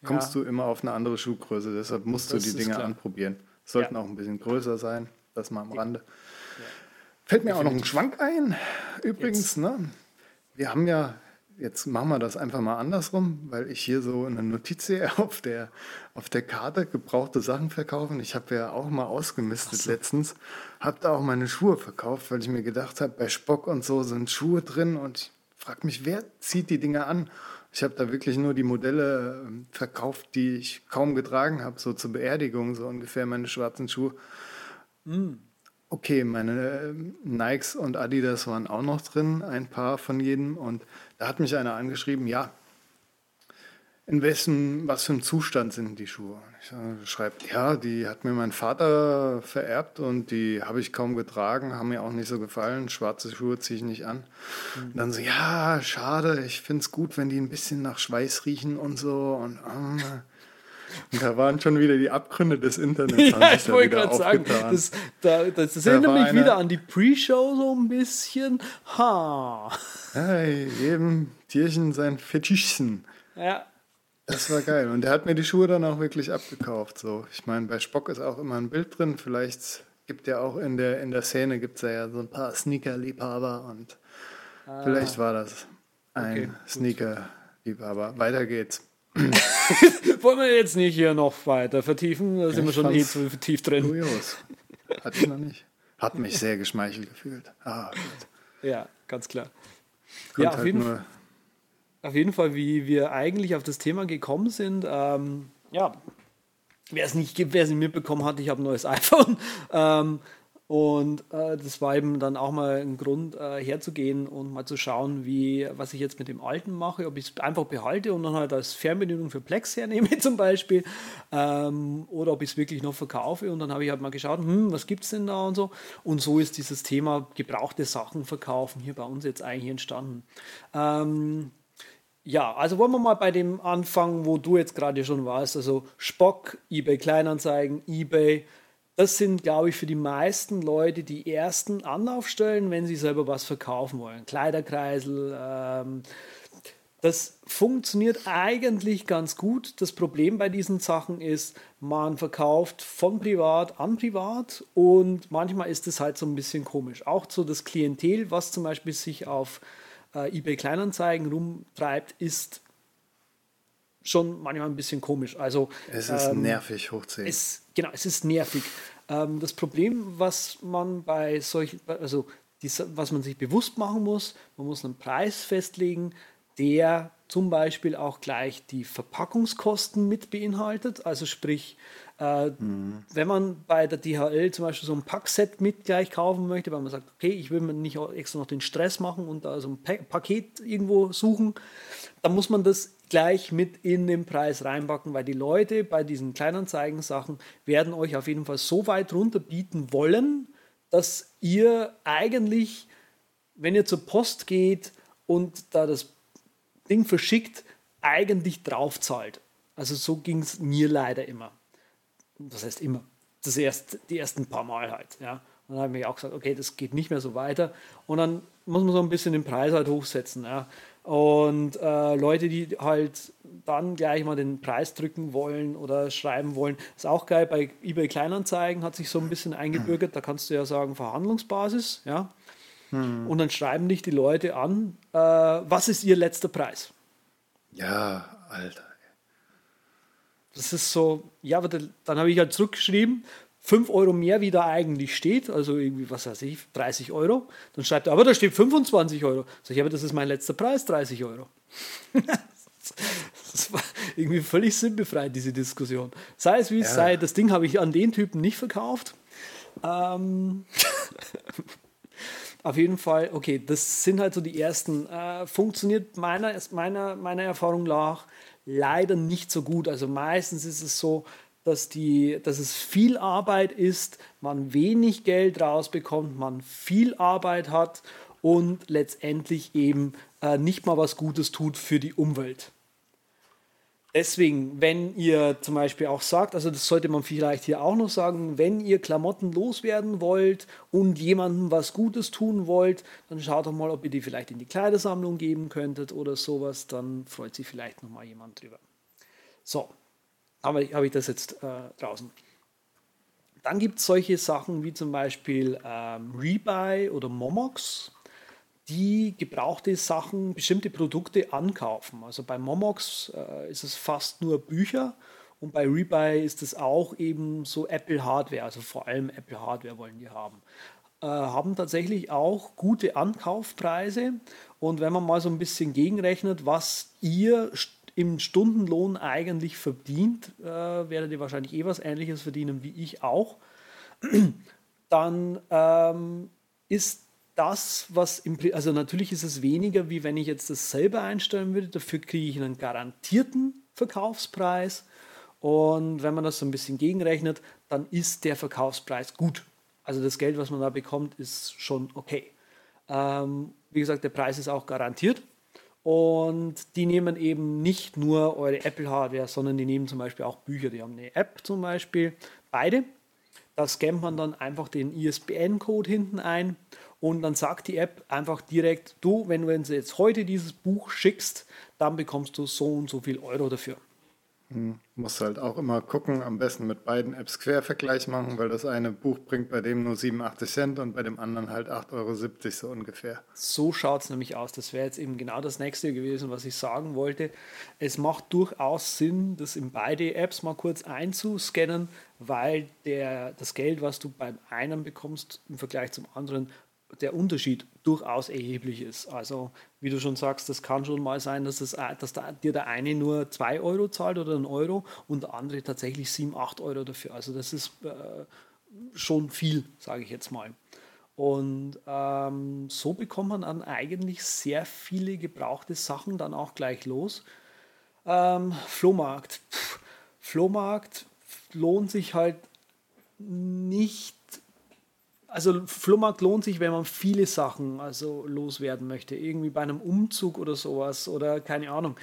[SPEAKER 2] kommst ja. du immer auf eine andere Schuhgröße. Deshalb musst das du die Dinge klar. anprobieren. Sollten ja. auch ein bisschen größer sein. Das mal am Rande. Fällt mir Definitiv. auch noch ein Schwank ein. Übrigens, ne? Wir haben ja jetzt machen wir das einfach mal andersrum, weil ich hier so eine Notiz sehe auf der, auf der Karte, gebrauchte Sachen verkaufen. Ich habe ja auch mal ausgemistet so. letztens, habe da auch meine Schuhe verkauft, weil ich mir gedacht habe, bei Spock und so sind Schuhe drin und ich frage mich, wer zieht die Dinge an? Ich habe da wirklich nur die Modelle ähm, verkauft, die ich kaum getragen habe, so zur Beerdigung, so ungefähr meine schwarzen Schuhe. Mm. Okay, meine ähm, Nikes und Adidas waren auch noch drin, ein paar von jedem. Und da hat mich einer angeschrieben, ja, in wessen, was für einem Zustand sind die Schuhe? Ich schreibe, ja, die hat mir mein Vater vererbt und die habe ich kaum getragen, haben mir auch nicht so gefallen. Schwarze Schuhe ziehe ich nicht an. Mhm. Und dann so, ja, schade, ich finde es gut, wenn die ein bisschen nach Schweiß riechen und so. Und, äh, und da waren schon wieder die Abgründe des Internets.
[SPEAKER 1] ja, ich wollte gerade sagen, das, da, das, das erinnert mich eine, wieder an die Pre-Show so ein bisschen. Ha.
[SPEAKER 2] Ja, jedem Tierchen sein Fetischchen.
[SPEAKER 1] Ja.
[SPEAKER 2] Das war geil. Und der hat mir die Schuhe dann auch wirklich abgekauft. So. Ich meine, bei Spock ist auch immer ein Bild drin. Vielleicht gibt ja auch in der, in der Szene gibt's ja, so ein paar Sneaker-Liebhaber und ah. vielleicht war das ein okay, Sneaker-Liebhaber. Weiter geht's.
[SPEAKER 1] Wollen wir jetzt nicht hier noch weiter vertiefen? Da sind wir schon eh zu tief drin.
[SPEAKER 2] Kurios. Hatte ich noch nicht. Hat mich sehr geschmeichelt gefühlt. Ah,
[SPEAKER 1] gut. Ja, ganz klar. ja, auf, halt jeden, auf jeden Fall, wie wir eigentlich auf das Thema gekommen sind. Ähm, ja, wer es nicht gibt, wer es nicht mitbekommen hat, ich habe ein neues iPhone. Ähm, und äh, das war eben dann auch mal ein Grund, äh, herzugehen und mal zu schauen, wie, was ich jetzt mit dem alten mache, ob ich es einfach behalte und dann halt als Fernbedienung für Plex hernehme zum Beispiel, ähm, oder ob ich es wirklich noch verkaufe. Und dann habe ich halt mal geschaut, hm, was gibt es denn da und so. Und so ist dieses Thema gebrauchte Sachen verkaufen hier bei uns jetzt eigentlich entstanden. Ähm, ja, also wollen wir mal bei dem anfangen, wo du jetzt gerade schon warst. Also Spock, eBay Kleinanzeigen, eBay das sind, glaube ich, für die meisten Leute die ersten Anlaufstellen, wenn sie selber was verkaufen wollen. Kleiderkreisel. Ähm, das funktioniert eigentlich ganz gut. Das Problem bei diesen Sachen ist, man verkauft von privat an privat und manchmal ist es halt so ein bisschen komisch. Auch so das Klientel, was zum Beispiel sich auf äh, eBay Kleinanzeigen rumtreibt, ist schon manchmal ein bisschen komisch. Also,
[SPEAKER 2] es ist ähm, nervig hochziehen.
[SPEAKER 1] Es, genau, es ist nervig. Ähm, das Problem, was man bei solchen, also die, was man sich bewusst machen muss, man muss einen Preis festlegen, der zum Beispiel auch gleich die Verpackungskosten mit beinhaltet. Also sprich, äh, mhm. wenn man bei der DHL zum Beispiel so ein Packset mit gleich kaufen möchte, weil man sagt, okay, ich will mir nicht extra noch den Stress machen und da so ein pa Paket irgendwo suchen, dann muss man das gleich mit in den Preis reinpacken, weil die Leute bei diesen Kleinanzeigen-Sachen werden euch auf jeden Fall so weit runter bieten wollen, dass ihr eigentlich, wenn ihr zur Post geht und da das Ding verschickt, eigentlich drauf zahlt. Also so ging es mir leider immer. Das heißt immer. Das erst, die ersten paar Mal halt. Ja. Und dann habe ich auch gesagt, okay, das geht nicht mehr so weiter. Und dann muss man so ein bisschen den Preis halt hochsetzen. Ja. Und äh, Leute, die halt dann gleich mal den Preis drücken wollen oder schreiben wollen, ist auch geil. Bei eBay Kleinanzeigen hat sich so ein bisschen eingebürgert. Da kannst du ja sagen Verhandlungsbasis, ja. Hm. Und dann schreiben dich die Leute an, äh, was ist ihr letzter Preis?
[SPEAKER 2] Ja, Alter.
[SPEAKER 1] Das ist so, ja, dann habe ich halt zurückgeschrieben, 5 Euro mehr, wie da eigentlich steht, also irgendwie, was weiß ich, 30 Euro. Dann schreibt er, aber da steht 25 Euro. Sag ich, aber das ist mein letzter Preis, 30 Euro. das war irgendwie völlig sinnbefreit, diese Diskussion. Sei es wie es ja. sei, das Ding habe ich an den Typen nicht verkauft. Ähm Auf jeden Fall, okay, das sind halt so die ersten. Äh, funktioniert meiner, meiner, meiner Erfahrung nach leider nicht so gut. Also meistens ist es so, dass, die, dass es viel Arbeit ist, man wenig Geld rausbekommt, man viel Arbeit hat und letztendlich eben äh, nicht mal was Gutes tut für die Umwelt. Deswegen, wenn ihr zum Beispiel auch sagt, also das sollte man vielleicht hier auch noch sagen, wenn ihr Klamotten loswerden wollt und jemandem was Gutes tun wollt, dann schaut doch mal, ob ihr die vielleicht in die Kleidersammlung geben könntet oder sowas, dann freut sich vielleicht noch mal jemand drüber. So, habe hab ich das jetzt äh, draußen. Dann gibt es solche Sachen wie zum Beispiel ähm, Rebuy oder Momox, die gebrauchte Sachen, bestimmte Produkte ankaufen. Also bei Momox äh, ist es fast nur Bücher und bei Rebuy ist es auch eben so Apple Hardware, also vor allem Apple Hardware wollen die haben. Äh, haben tatsächlich auch gute Ankaufpreise und wenn man mal so ein bisschen gegenrechnet, was ihr im Stundenlohn eigentlich verdient, äh, werdet ihr wahrscheinlich eh was Ähnliches verdienen wie ich auch, dann ähm, ist das, was im, also natürlich ist es weniger, wie wenn ich jetzt das selber einstellen würde. Dafür kriege ich einen garantierten Verkaufspreis. Und wenn man das so ein bisschen gegenrechnet, dann ist der Verkaufspreis gut. Also das Geld, was man da bekommt, ist schon okay. Ähm, wie gesagt, der Preis ist auch garantiert. Und die nehmen eben nicht nur eure Apple-Hardware, sondern die nehmen zum Beispiel auch Bücher. Die haben eine App zum Beispiel, beide. Da scannt man dann einfach den ISBN-Code hinten ein und dann sagt die App einfach direkt, du, wenn du jetzt heute dieses Buch schickst, dann bekommst du so und so viel Euro dafür.
[SPEAKER 2] Hm, muss halt auch immer gucken, am besten mit beiden Apps Quervergleich machen, weil das eine Buch bringt bei dem nur 87 Cent und bei dem anderen halt 8,70 Euro so ungefähr.
[SPEAKER 1] So schaut es nämlich aus. Das wäre jetzt eben genau das nächste gewesen, was ich sagen wollte. Es macht durchaus Sinn, das in beide Apps mal kurz einzuscannen, weil der, das Geld, was du beim einen bekommst, im Vergleich zum anderen der Unterschied durchaus erheblich ist. Also, wie du schon sagst, das kann schon mal sein, dass, das, dass da, dir der eine nur 2 Euro zahlt oder einen Euro und der andere tatsächlich 7, 8 Euro dafür. Also, das ist äh, schon viel, sage ich jetzt mal. Und ähm, so bekommt man dann eigentlich sehr viele gebrauchte Sachen dann auch gleich los. Ähm, Flohmarkt. Pff, Flohmarkt lohnt sich halt nicht also Flohmarkt lohnt sich, wenn man viele Sachen also loswerden möchte. Irgendwie bei einem Umzug oder sowas oder keine Ahnung.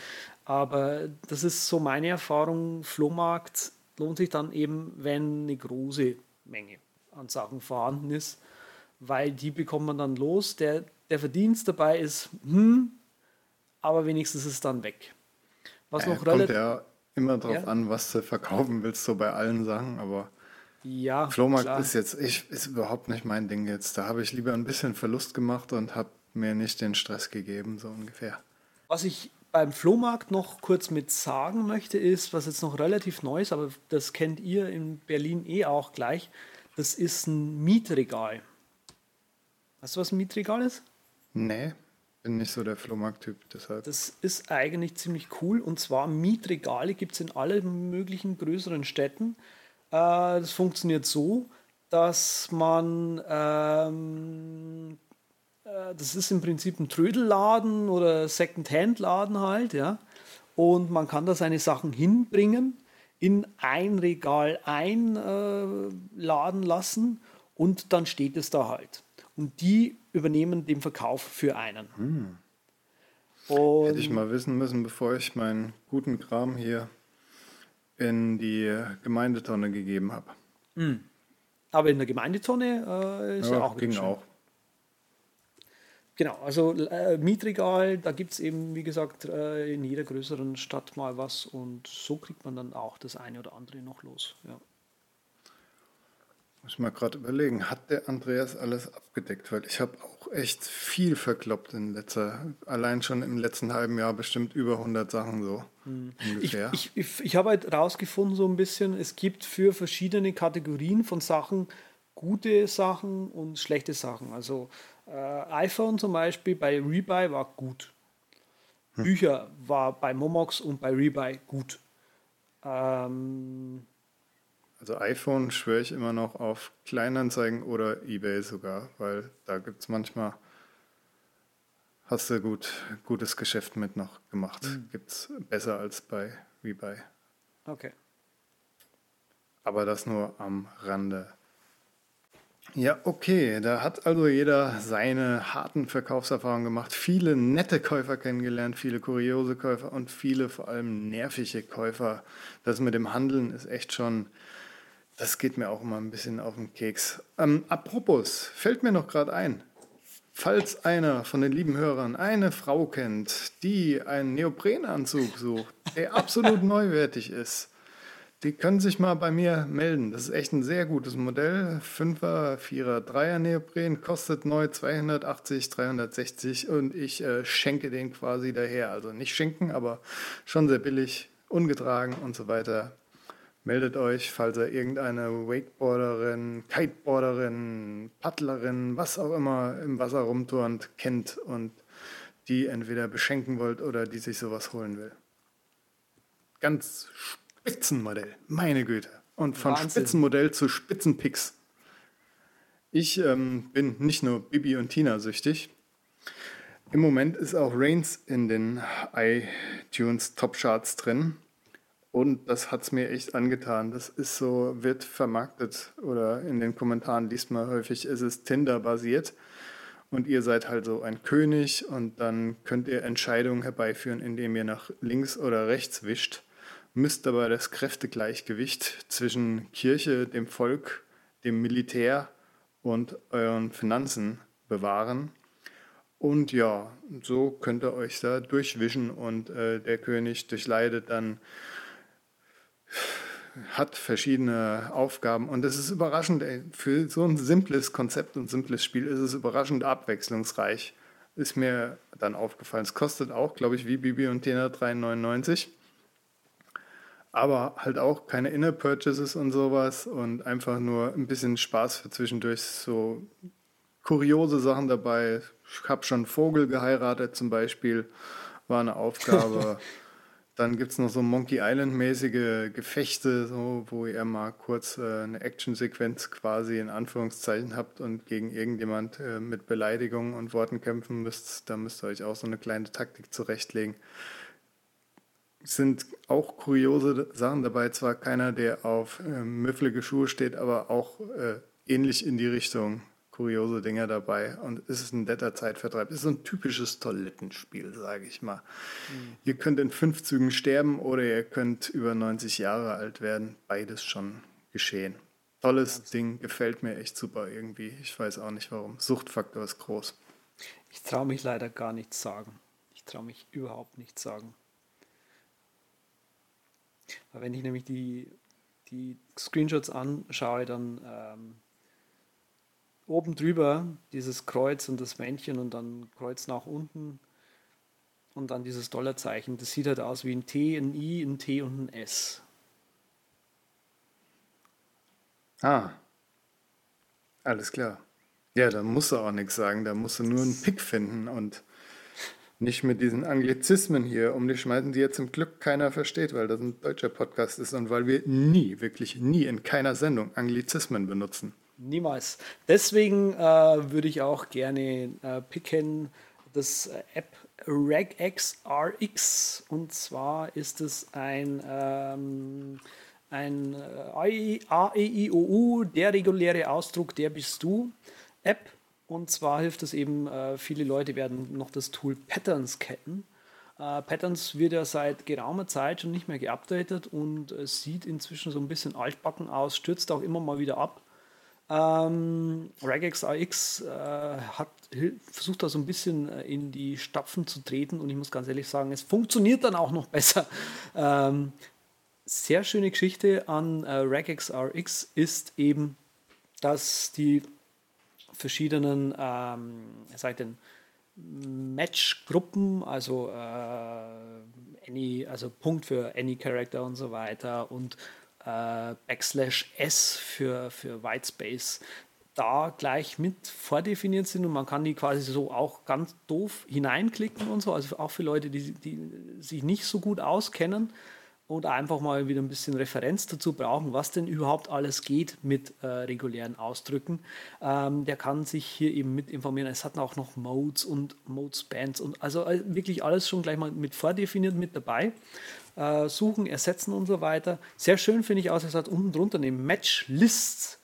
[SPEAKER 1] Aber das ist so meine Erfahrung. Flohmarkt lohnt sich dann eben, wenn eine große Menge an Sachen vorhanden ist, weil die bekommt man dann los. Der, der Verdienst dabei ist, hm, aber wenigstens ist es dann weg.
[SPEAKER 2] Was ja, noch kommt ja immer darauf ja? an, was du verkaufen willst, so bei allen Sachen, aber
[SPEAKER 1] ja,
[SPEAKER 2] Flohmarkt klar. ist jetzt ich, ist überhaupt nicht mein Ding jetzt. Da habe ich lieber ein bisschen Verlust gemacht und habe mir nicht den Stress gegeben, so ungefähr.
[SPEAKER 1] Was ich beim Flohmarkt noch kurz mit sagen möchte, ist, was jetzt noch relativ neu ist, aber das kennt ihr in Berlin eh auch gleich, das ist ein Mietregal. Weißt du, was ein Mietregal ist?
[SPEAKER 2] Nee, bin nicht so der Flohmarkt-Typ, deshalb.
[SPEAKER 1] Das ist eigentlich ziemlich cool und zwar Mietregale gibt es in allen möglichen größeren Städten. Äh, das funktioniert so, dass man, ähm, äh, das ist im Prinzip ein Trödelladen oder Second-Hand-Laden halt, ja. Und man kann da seine Sachen hinbringen, in ein Regal einladen äh, lassen Und dann steht es da halt. Und die übernehmen den Verkauf für einen.
[SPEAKER 2] Hm. Hätte ich mal wissen müssen, bevor ich meinen guten Kram hier in die Gemeindetonne gegeben habe.
[SPEAKER 1] aber in der Gemeindetonne äh, ist ja, auch
[SPEAKER 2] ging
[SPEAKER 1] schön.
[SPEAKER 2] auch.
[SPEAKER 1] Genau, also äh, Mietregal, da gibt es eben, wie gesagt, äh, in jeder größeren Stadt mal was und so kriegt man dann auch das eine oder andere noch los. Ja.
[SPEAKER 2] Muss ich mal gerade überlegen, hat der Andreas alles abgedeckt? Weil ich habe auch echt viel verkloppt in letzter, allein schon im letzten halben Jahr bestimmt über 100 Sachen so
[SPEAKER 1] Hm. Ich,
[SPEAKER 2] ungefähr.
[SPEAKER 1] ich, ich, ich habe halt rausgefunden, so ein bisschen, es gibt für verschiedene Kategorien von Sachen gute Sachen und schlechte Sachen. Also äh, iPhone zum Beispiel bei Rebuy war gut. Bücher war bei Momox und bei Rebuy gut. Ähm,
[SPEAKER 2] also iPhone schwöre ich immer noch auf Kleinanzeigen oder Ebay sogar, weil da gibt es manchmal, hast du gut, gutes Geschäft mit noch gemacht. Gibt es besser als bei Rebuy.
[SPEAKER 1] okay.
[SPEAKER 2] Aber das nur am Rande. Ja, okay, da hat also jeder seine harten Verkaufserfahrungen gemacht, viele nette Käufer kennengelernt, viele kuriose Käufer und viele vor allem nervige Käufer. Das mit dem Handeln ist echt schon, das geht mir auch immer ein bisschen auf den Keks. Ähm, apropos, fällt mir noch gerade ein, falls einer von den lieben Hörern eine Frau kennt, die einen Neoprenanzug sucht, der absolut neuwertig ist, die können sich mal bei mir melden. Das ist echt ein sehr gutes Modell. 5er, 4er, 3er Neopren, kostet neu 280, 360 und ich äh, schenke den quasi daher. Also nicht schenken, aber schon sehr billig, ungetragen und so weiter. Meldet euch, falls ihr irgendeine Wakeboarderin, Kiteboarderin, Paddlerin, was auch immer im Wasser rumturnt, kennt und die entweder beschenken wollt oder die sich sowas holen will. Ganz Spitzenmodell, meine Güte. Und von
[SPEAKER 1] Wahnsinn.
[SPEAKER 2] Spitzenmodell zu Spitzenpicks. Ich ähm, bin nicht nur Bibi und Tina süchtig. Im Moment ist auch Reigns in den iTunes Top Charts drin. Und das hat es mir echt angetan. Das ist so, wird vermarktet oder in den Kommentaren liest man häufig, ist es Tinder-basiert. Und ihr seid halt so ein König und dann könnt ihr Entscheidungen herbeiführen, indem ihr nach links oder rechts wischt. Müsst aber das Kräftegleichgewicht zwischen Kirche, dem Volk, dem Militär und euren Finanzen bewahren. Und ja, so könnt ihr euch da durchwischen und äh, der König durchleidet dann hat verschiedene Aufgaben und es ist überraschend, ey, für so ein simples Konzept und simples Spiel ist es überraschend abwechslungsreich. Ist mir dann aufgefallen. Es kostet auch, glaube ich, wie Bibi und Tina 3,99. Aber halt auch keine Inner Purchases und sowas und einfach nur ein bisschen Spaß für zwischendurch. So kuriose Sachen dabei. Ich habe schon einen Vogel geheiratet zum Beispiel, war eine Aufgabe. Dann gibt es noch so Monkey Island-mäßige Gefechte, so, wo ihr mal kurz äh, eine Actionsequenz quasi in Anführungszeichen habt und gegen irgendjemand äh, mit Beleidigungen und Worten kämpfen müsst. Da müsst ihr euch auch so eine kleine Taktik zurechtlegen. Sind auch kuriose Sachen dabei. Zwar keiner, der auf äh, müfflige Schuhe steht, aber auch äh, ähnlich in die Richtung kuriose Dinger dabei und es ist ein netter Zeitvertreib. Es ist so ein typisches Toilettenspiel, sage ich mal. Ihr könnt in fünf Zügen sterben oder ihr könnt über 90 Jahre alt werden. Beides schon geschehen. Tolles Ding, gefällt mir echt super irgendwie. Ich weiß auch nicht warum. Suchtfaktor ist groß.
[SPEAKER 1] Ich traue mich leider gar nichts sagen. Ich traue mich überhaupt nichts sagen. Weil wenn ich nämlich die, die Screenshots anschaue, dann ähm, oben drüber dieses Kreuz und das Männchen und dann Kreuz nach unten und dann dieses Dollarzeichen. Das sieht halt aus wie ein T, ein I, ein T und ein S.
[SPEAKER 2] Ah, alles klar. Ja, da musst du auch nichts sagen. Da musst du nur einen Pick finden und nicht mit diesen Anglizismen hier um dich schmeißen, die jetzt zum Glück keiner versteht, weil das ein deutscher Podcast ist und weil wir nie, wirklich nie in keiner Sendung Anglizismen benutzen.
[SPEAKER 1] Niemals. Deswegen äh, würde ich auch gerne äh, picken das äh, App RegX RX. Und zwar ist es ein ähm, ein äh, A-E-I-O-U, der reguläre Ausdruck, der bist du App. Und zwar hilft es eben, äh, viele Leute werden noch das Tool Patterns kennen. Äh, Patterns wird ja seit geraumer Zeit schon nicht mehr geupdatet und es sieht inzwischen so ein bisschen altbacken aus, stürzt auch immer mal wieder ab. Ähm, Regex AX äh, hat versucht da so ein bisschen äh, in die Stapfen zu treten und ich muss ganz ehrlich sagen, es funktioniert dann auch noch besser. Ähm, sehr schöne Geschichte an äh, Regex RX ist eben, dass die verschiedenen ähm, den Match-Gruppen, also, äh, any, also Punkt für Any Character und so weiter und äh, Backslash S für, für Whitespace da gleich mit vordefiniert sind und man kann die quasi so auch ganz doof hineinklicken und so, also auch für Leute, die, die sich nicht so gut auskennen oder einfach mal wieder ein bisschen Referenz dazu brauchen, was denn überhaupt alles geht mit äh, regulären Ausdrücken. Ähm, der kann sich hier eben mit informieren. Es hat auch noch Modes und Mode-Spans und also äh, wirklich alles schon gleich mal mit vordefiniert mit dabei. Äh, suchen, ersetzen und so weiter. Sehr schön finde ich auch, es hat unten drunter eine Match-Lists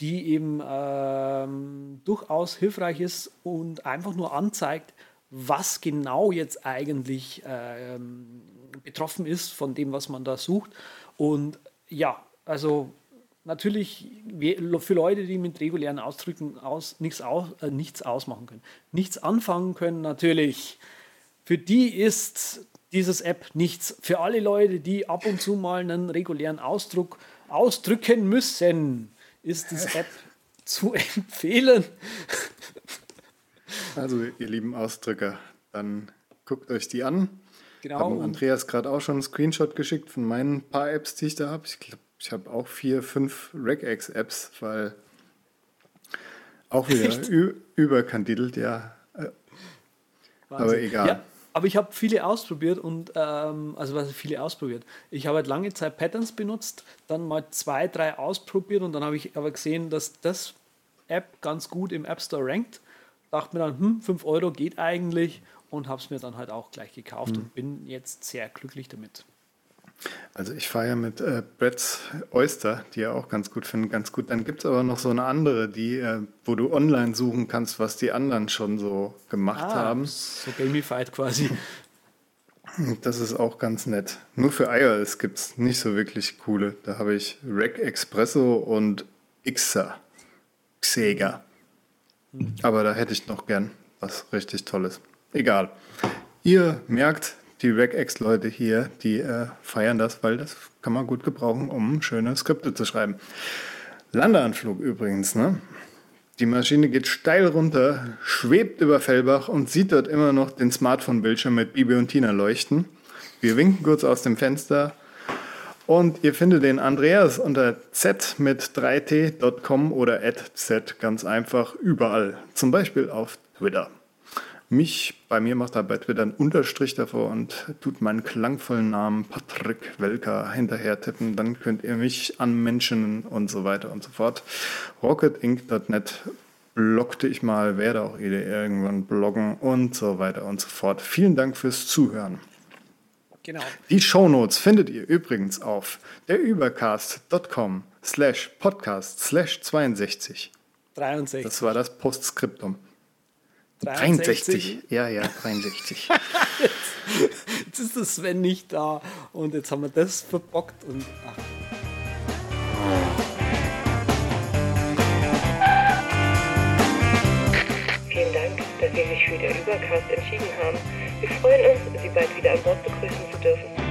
[SPEAKER 1] die eben ähm, durchaus hilfreich ist und einfach nur anzeigt, was genau jetzt eigentlich ähm, betroffen ist von dem, was man da sucht. Und ja, also natürlich für Leute, die mit regulären Ausdrücken aus, nichts, aus, äh, nichts ausmachen können, nichts anfangen können, natürlich. Für die ist dieses App nichts. Für alle Leute, die ab und zu mal einen regulären Ausdruck ausdrücken müssen, ist das App zu empfehlen.
[SPEAKER 2] Also, ihr lieben Ausdrücker, dann guckt euch die an. Genau. Haben Andreas gerade auch schon einen Screenshot geschickt von meinen paar Apps, die ich da habe. Ich glaube, ich habe auch vier, fünf Regex-Apps, weil auch wieder überkandidelt, ja. Äh, aber egal. Ja,
[SPEAKER 1] aber ich habe viele ausprobiert und, ähm, also was viele ausprobiert. Ich habe halt lange Zeit Patterns benutzt, dann mal zwei, drei ausprobiert und dann habe ich aber gesehen, dass das App ganz gut im App Store rankt. Dachte mir dann, hm, 5 Euro geht eigentlich und habe es mir dann halt auch gleich gekauft hm. und bin jetzt sehr glücklich damit.
[SPEAKER 2] Also ich fahre ja mit äh, Brett's Oyster, die ja auch ganz gut finden, ganz gut. Dann gibt es aber noch so eine andere, die, äh, wo du online suchen kannst, was die anderen schon so gemacht ah, haben.
[SPEAKER 1] So gamified quasi.
[SPEAKER 2] Das ist auch ganz nett. Nur für iOS gibt es nicht so wirklich coole. Da habe ich Rec Expresso und Xa. Xega. Hm. Aber da hätte ich noch gern was richtig Tolles. Egal. Ihr merkt, die Regex-Leute hier, die äh, feiern das, weil das kann man gut gebrauchen, um schöne Skripte zu schreiben. Landeanflug übrigens, ne? Die Maschine geht steil runter, schwebt über Fellbach und sieht dort immer noch den Smartphone-Bildschirm mit Bibi und Tina leuchten. Wir winken kurz aus dem Fenster und ihr findet den Andreas unter z mit 3t.com oder z ganz einfach überall, zum Beispiel auf Twitter mich, bei mir macht er bei Twitter einen Unterstrich davor und tut meinen klangvollen Namen Patrick Welker hinterher tippen. Dann könnt ihr mich anmenschen und so weiter und so fort. Rocketinc.net blockte ich mal, werde auch irgendwann bloggen und so weiter und so fort. Vielen Dank fürs Zuhören. Genau. Die Shownotes findet ihr übrigens auf derübercast.com slash podcast slash 62. 63. Das war das Postskriptum. 63. Ja, ja, 63.
[SPEAKER 1] jetzt, jetzt, ist der Sven nicht da und jetzt haben wir das verbockt und ach.
[SPEAKER 3] Vielen Dank, dass Sie sich für den Übercast entschieden haben. Wir freuen uns, Sie bald wieder an Bord begrüßen zu dürfen.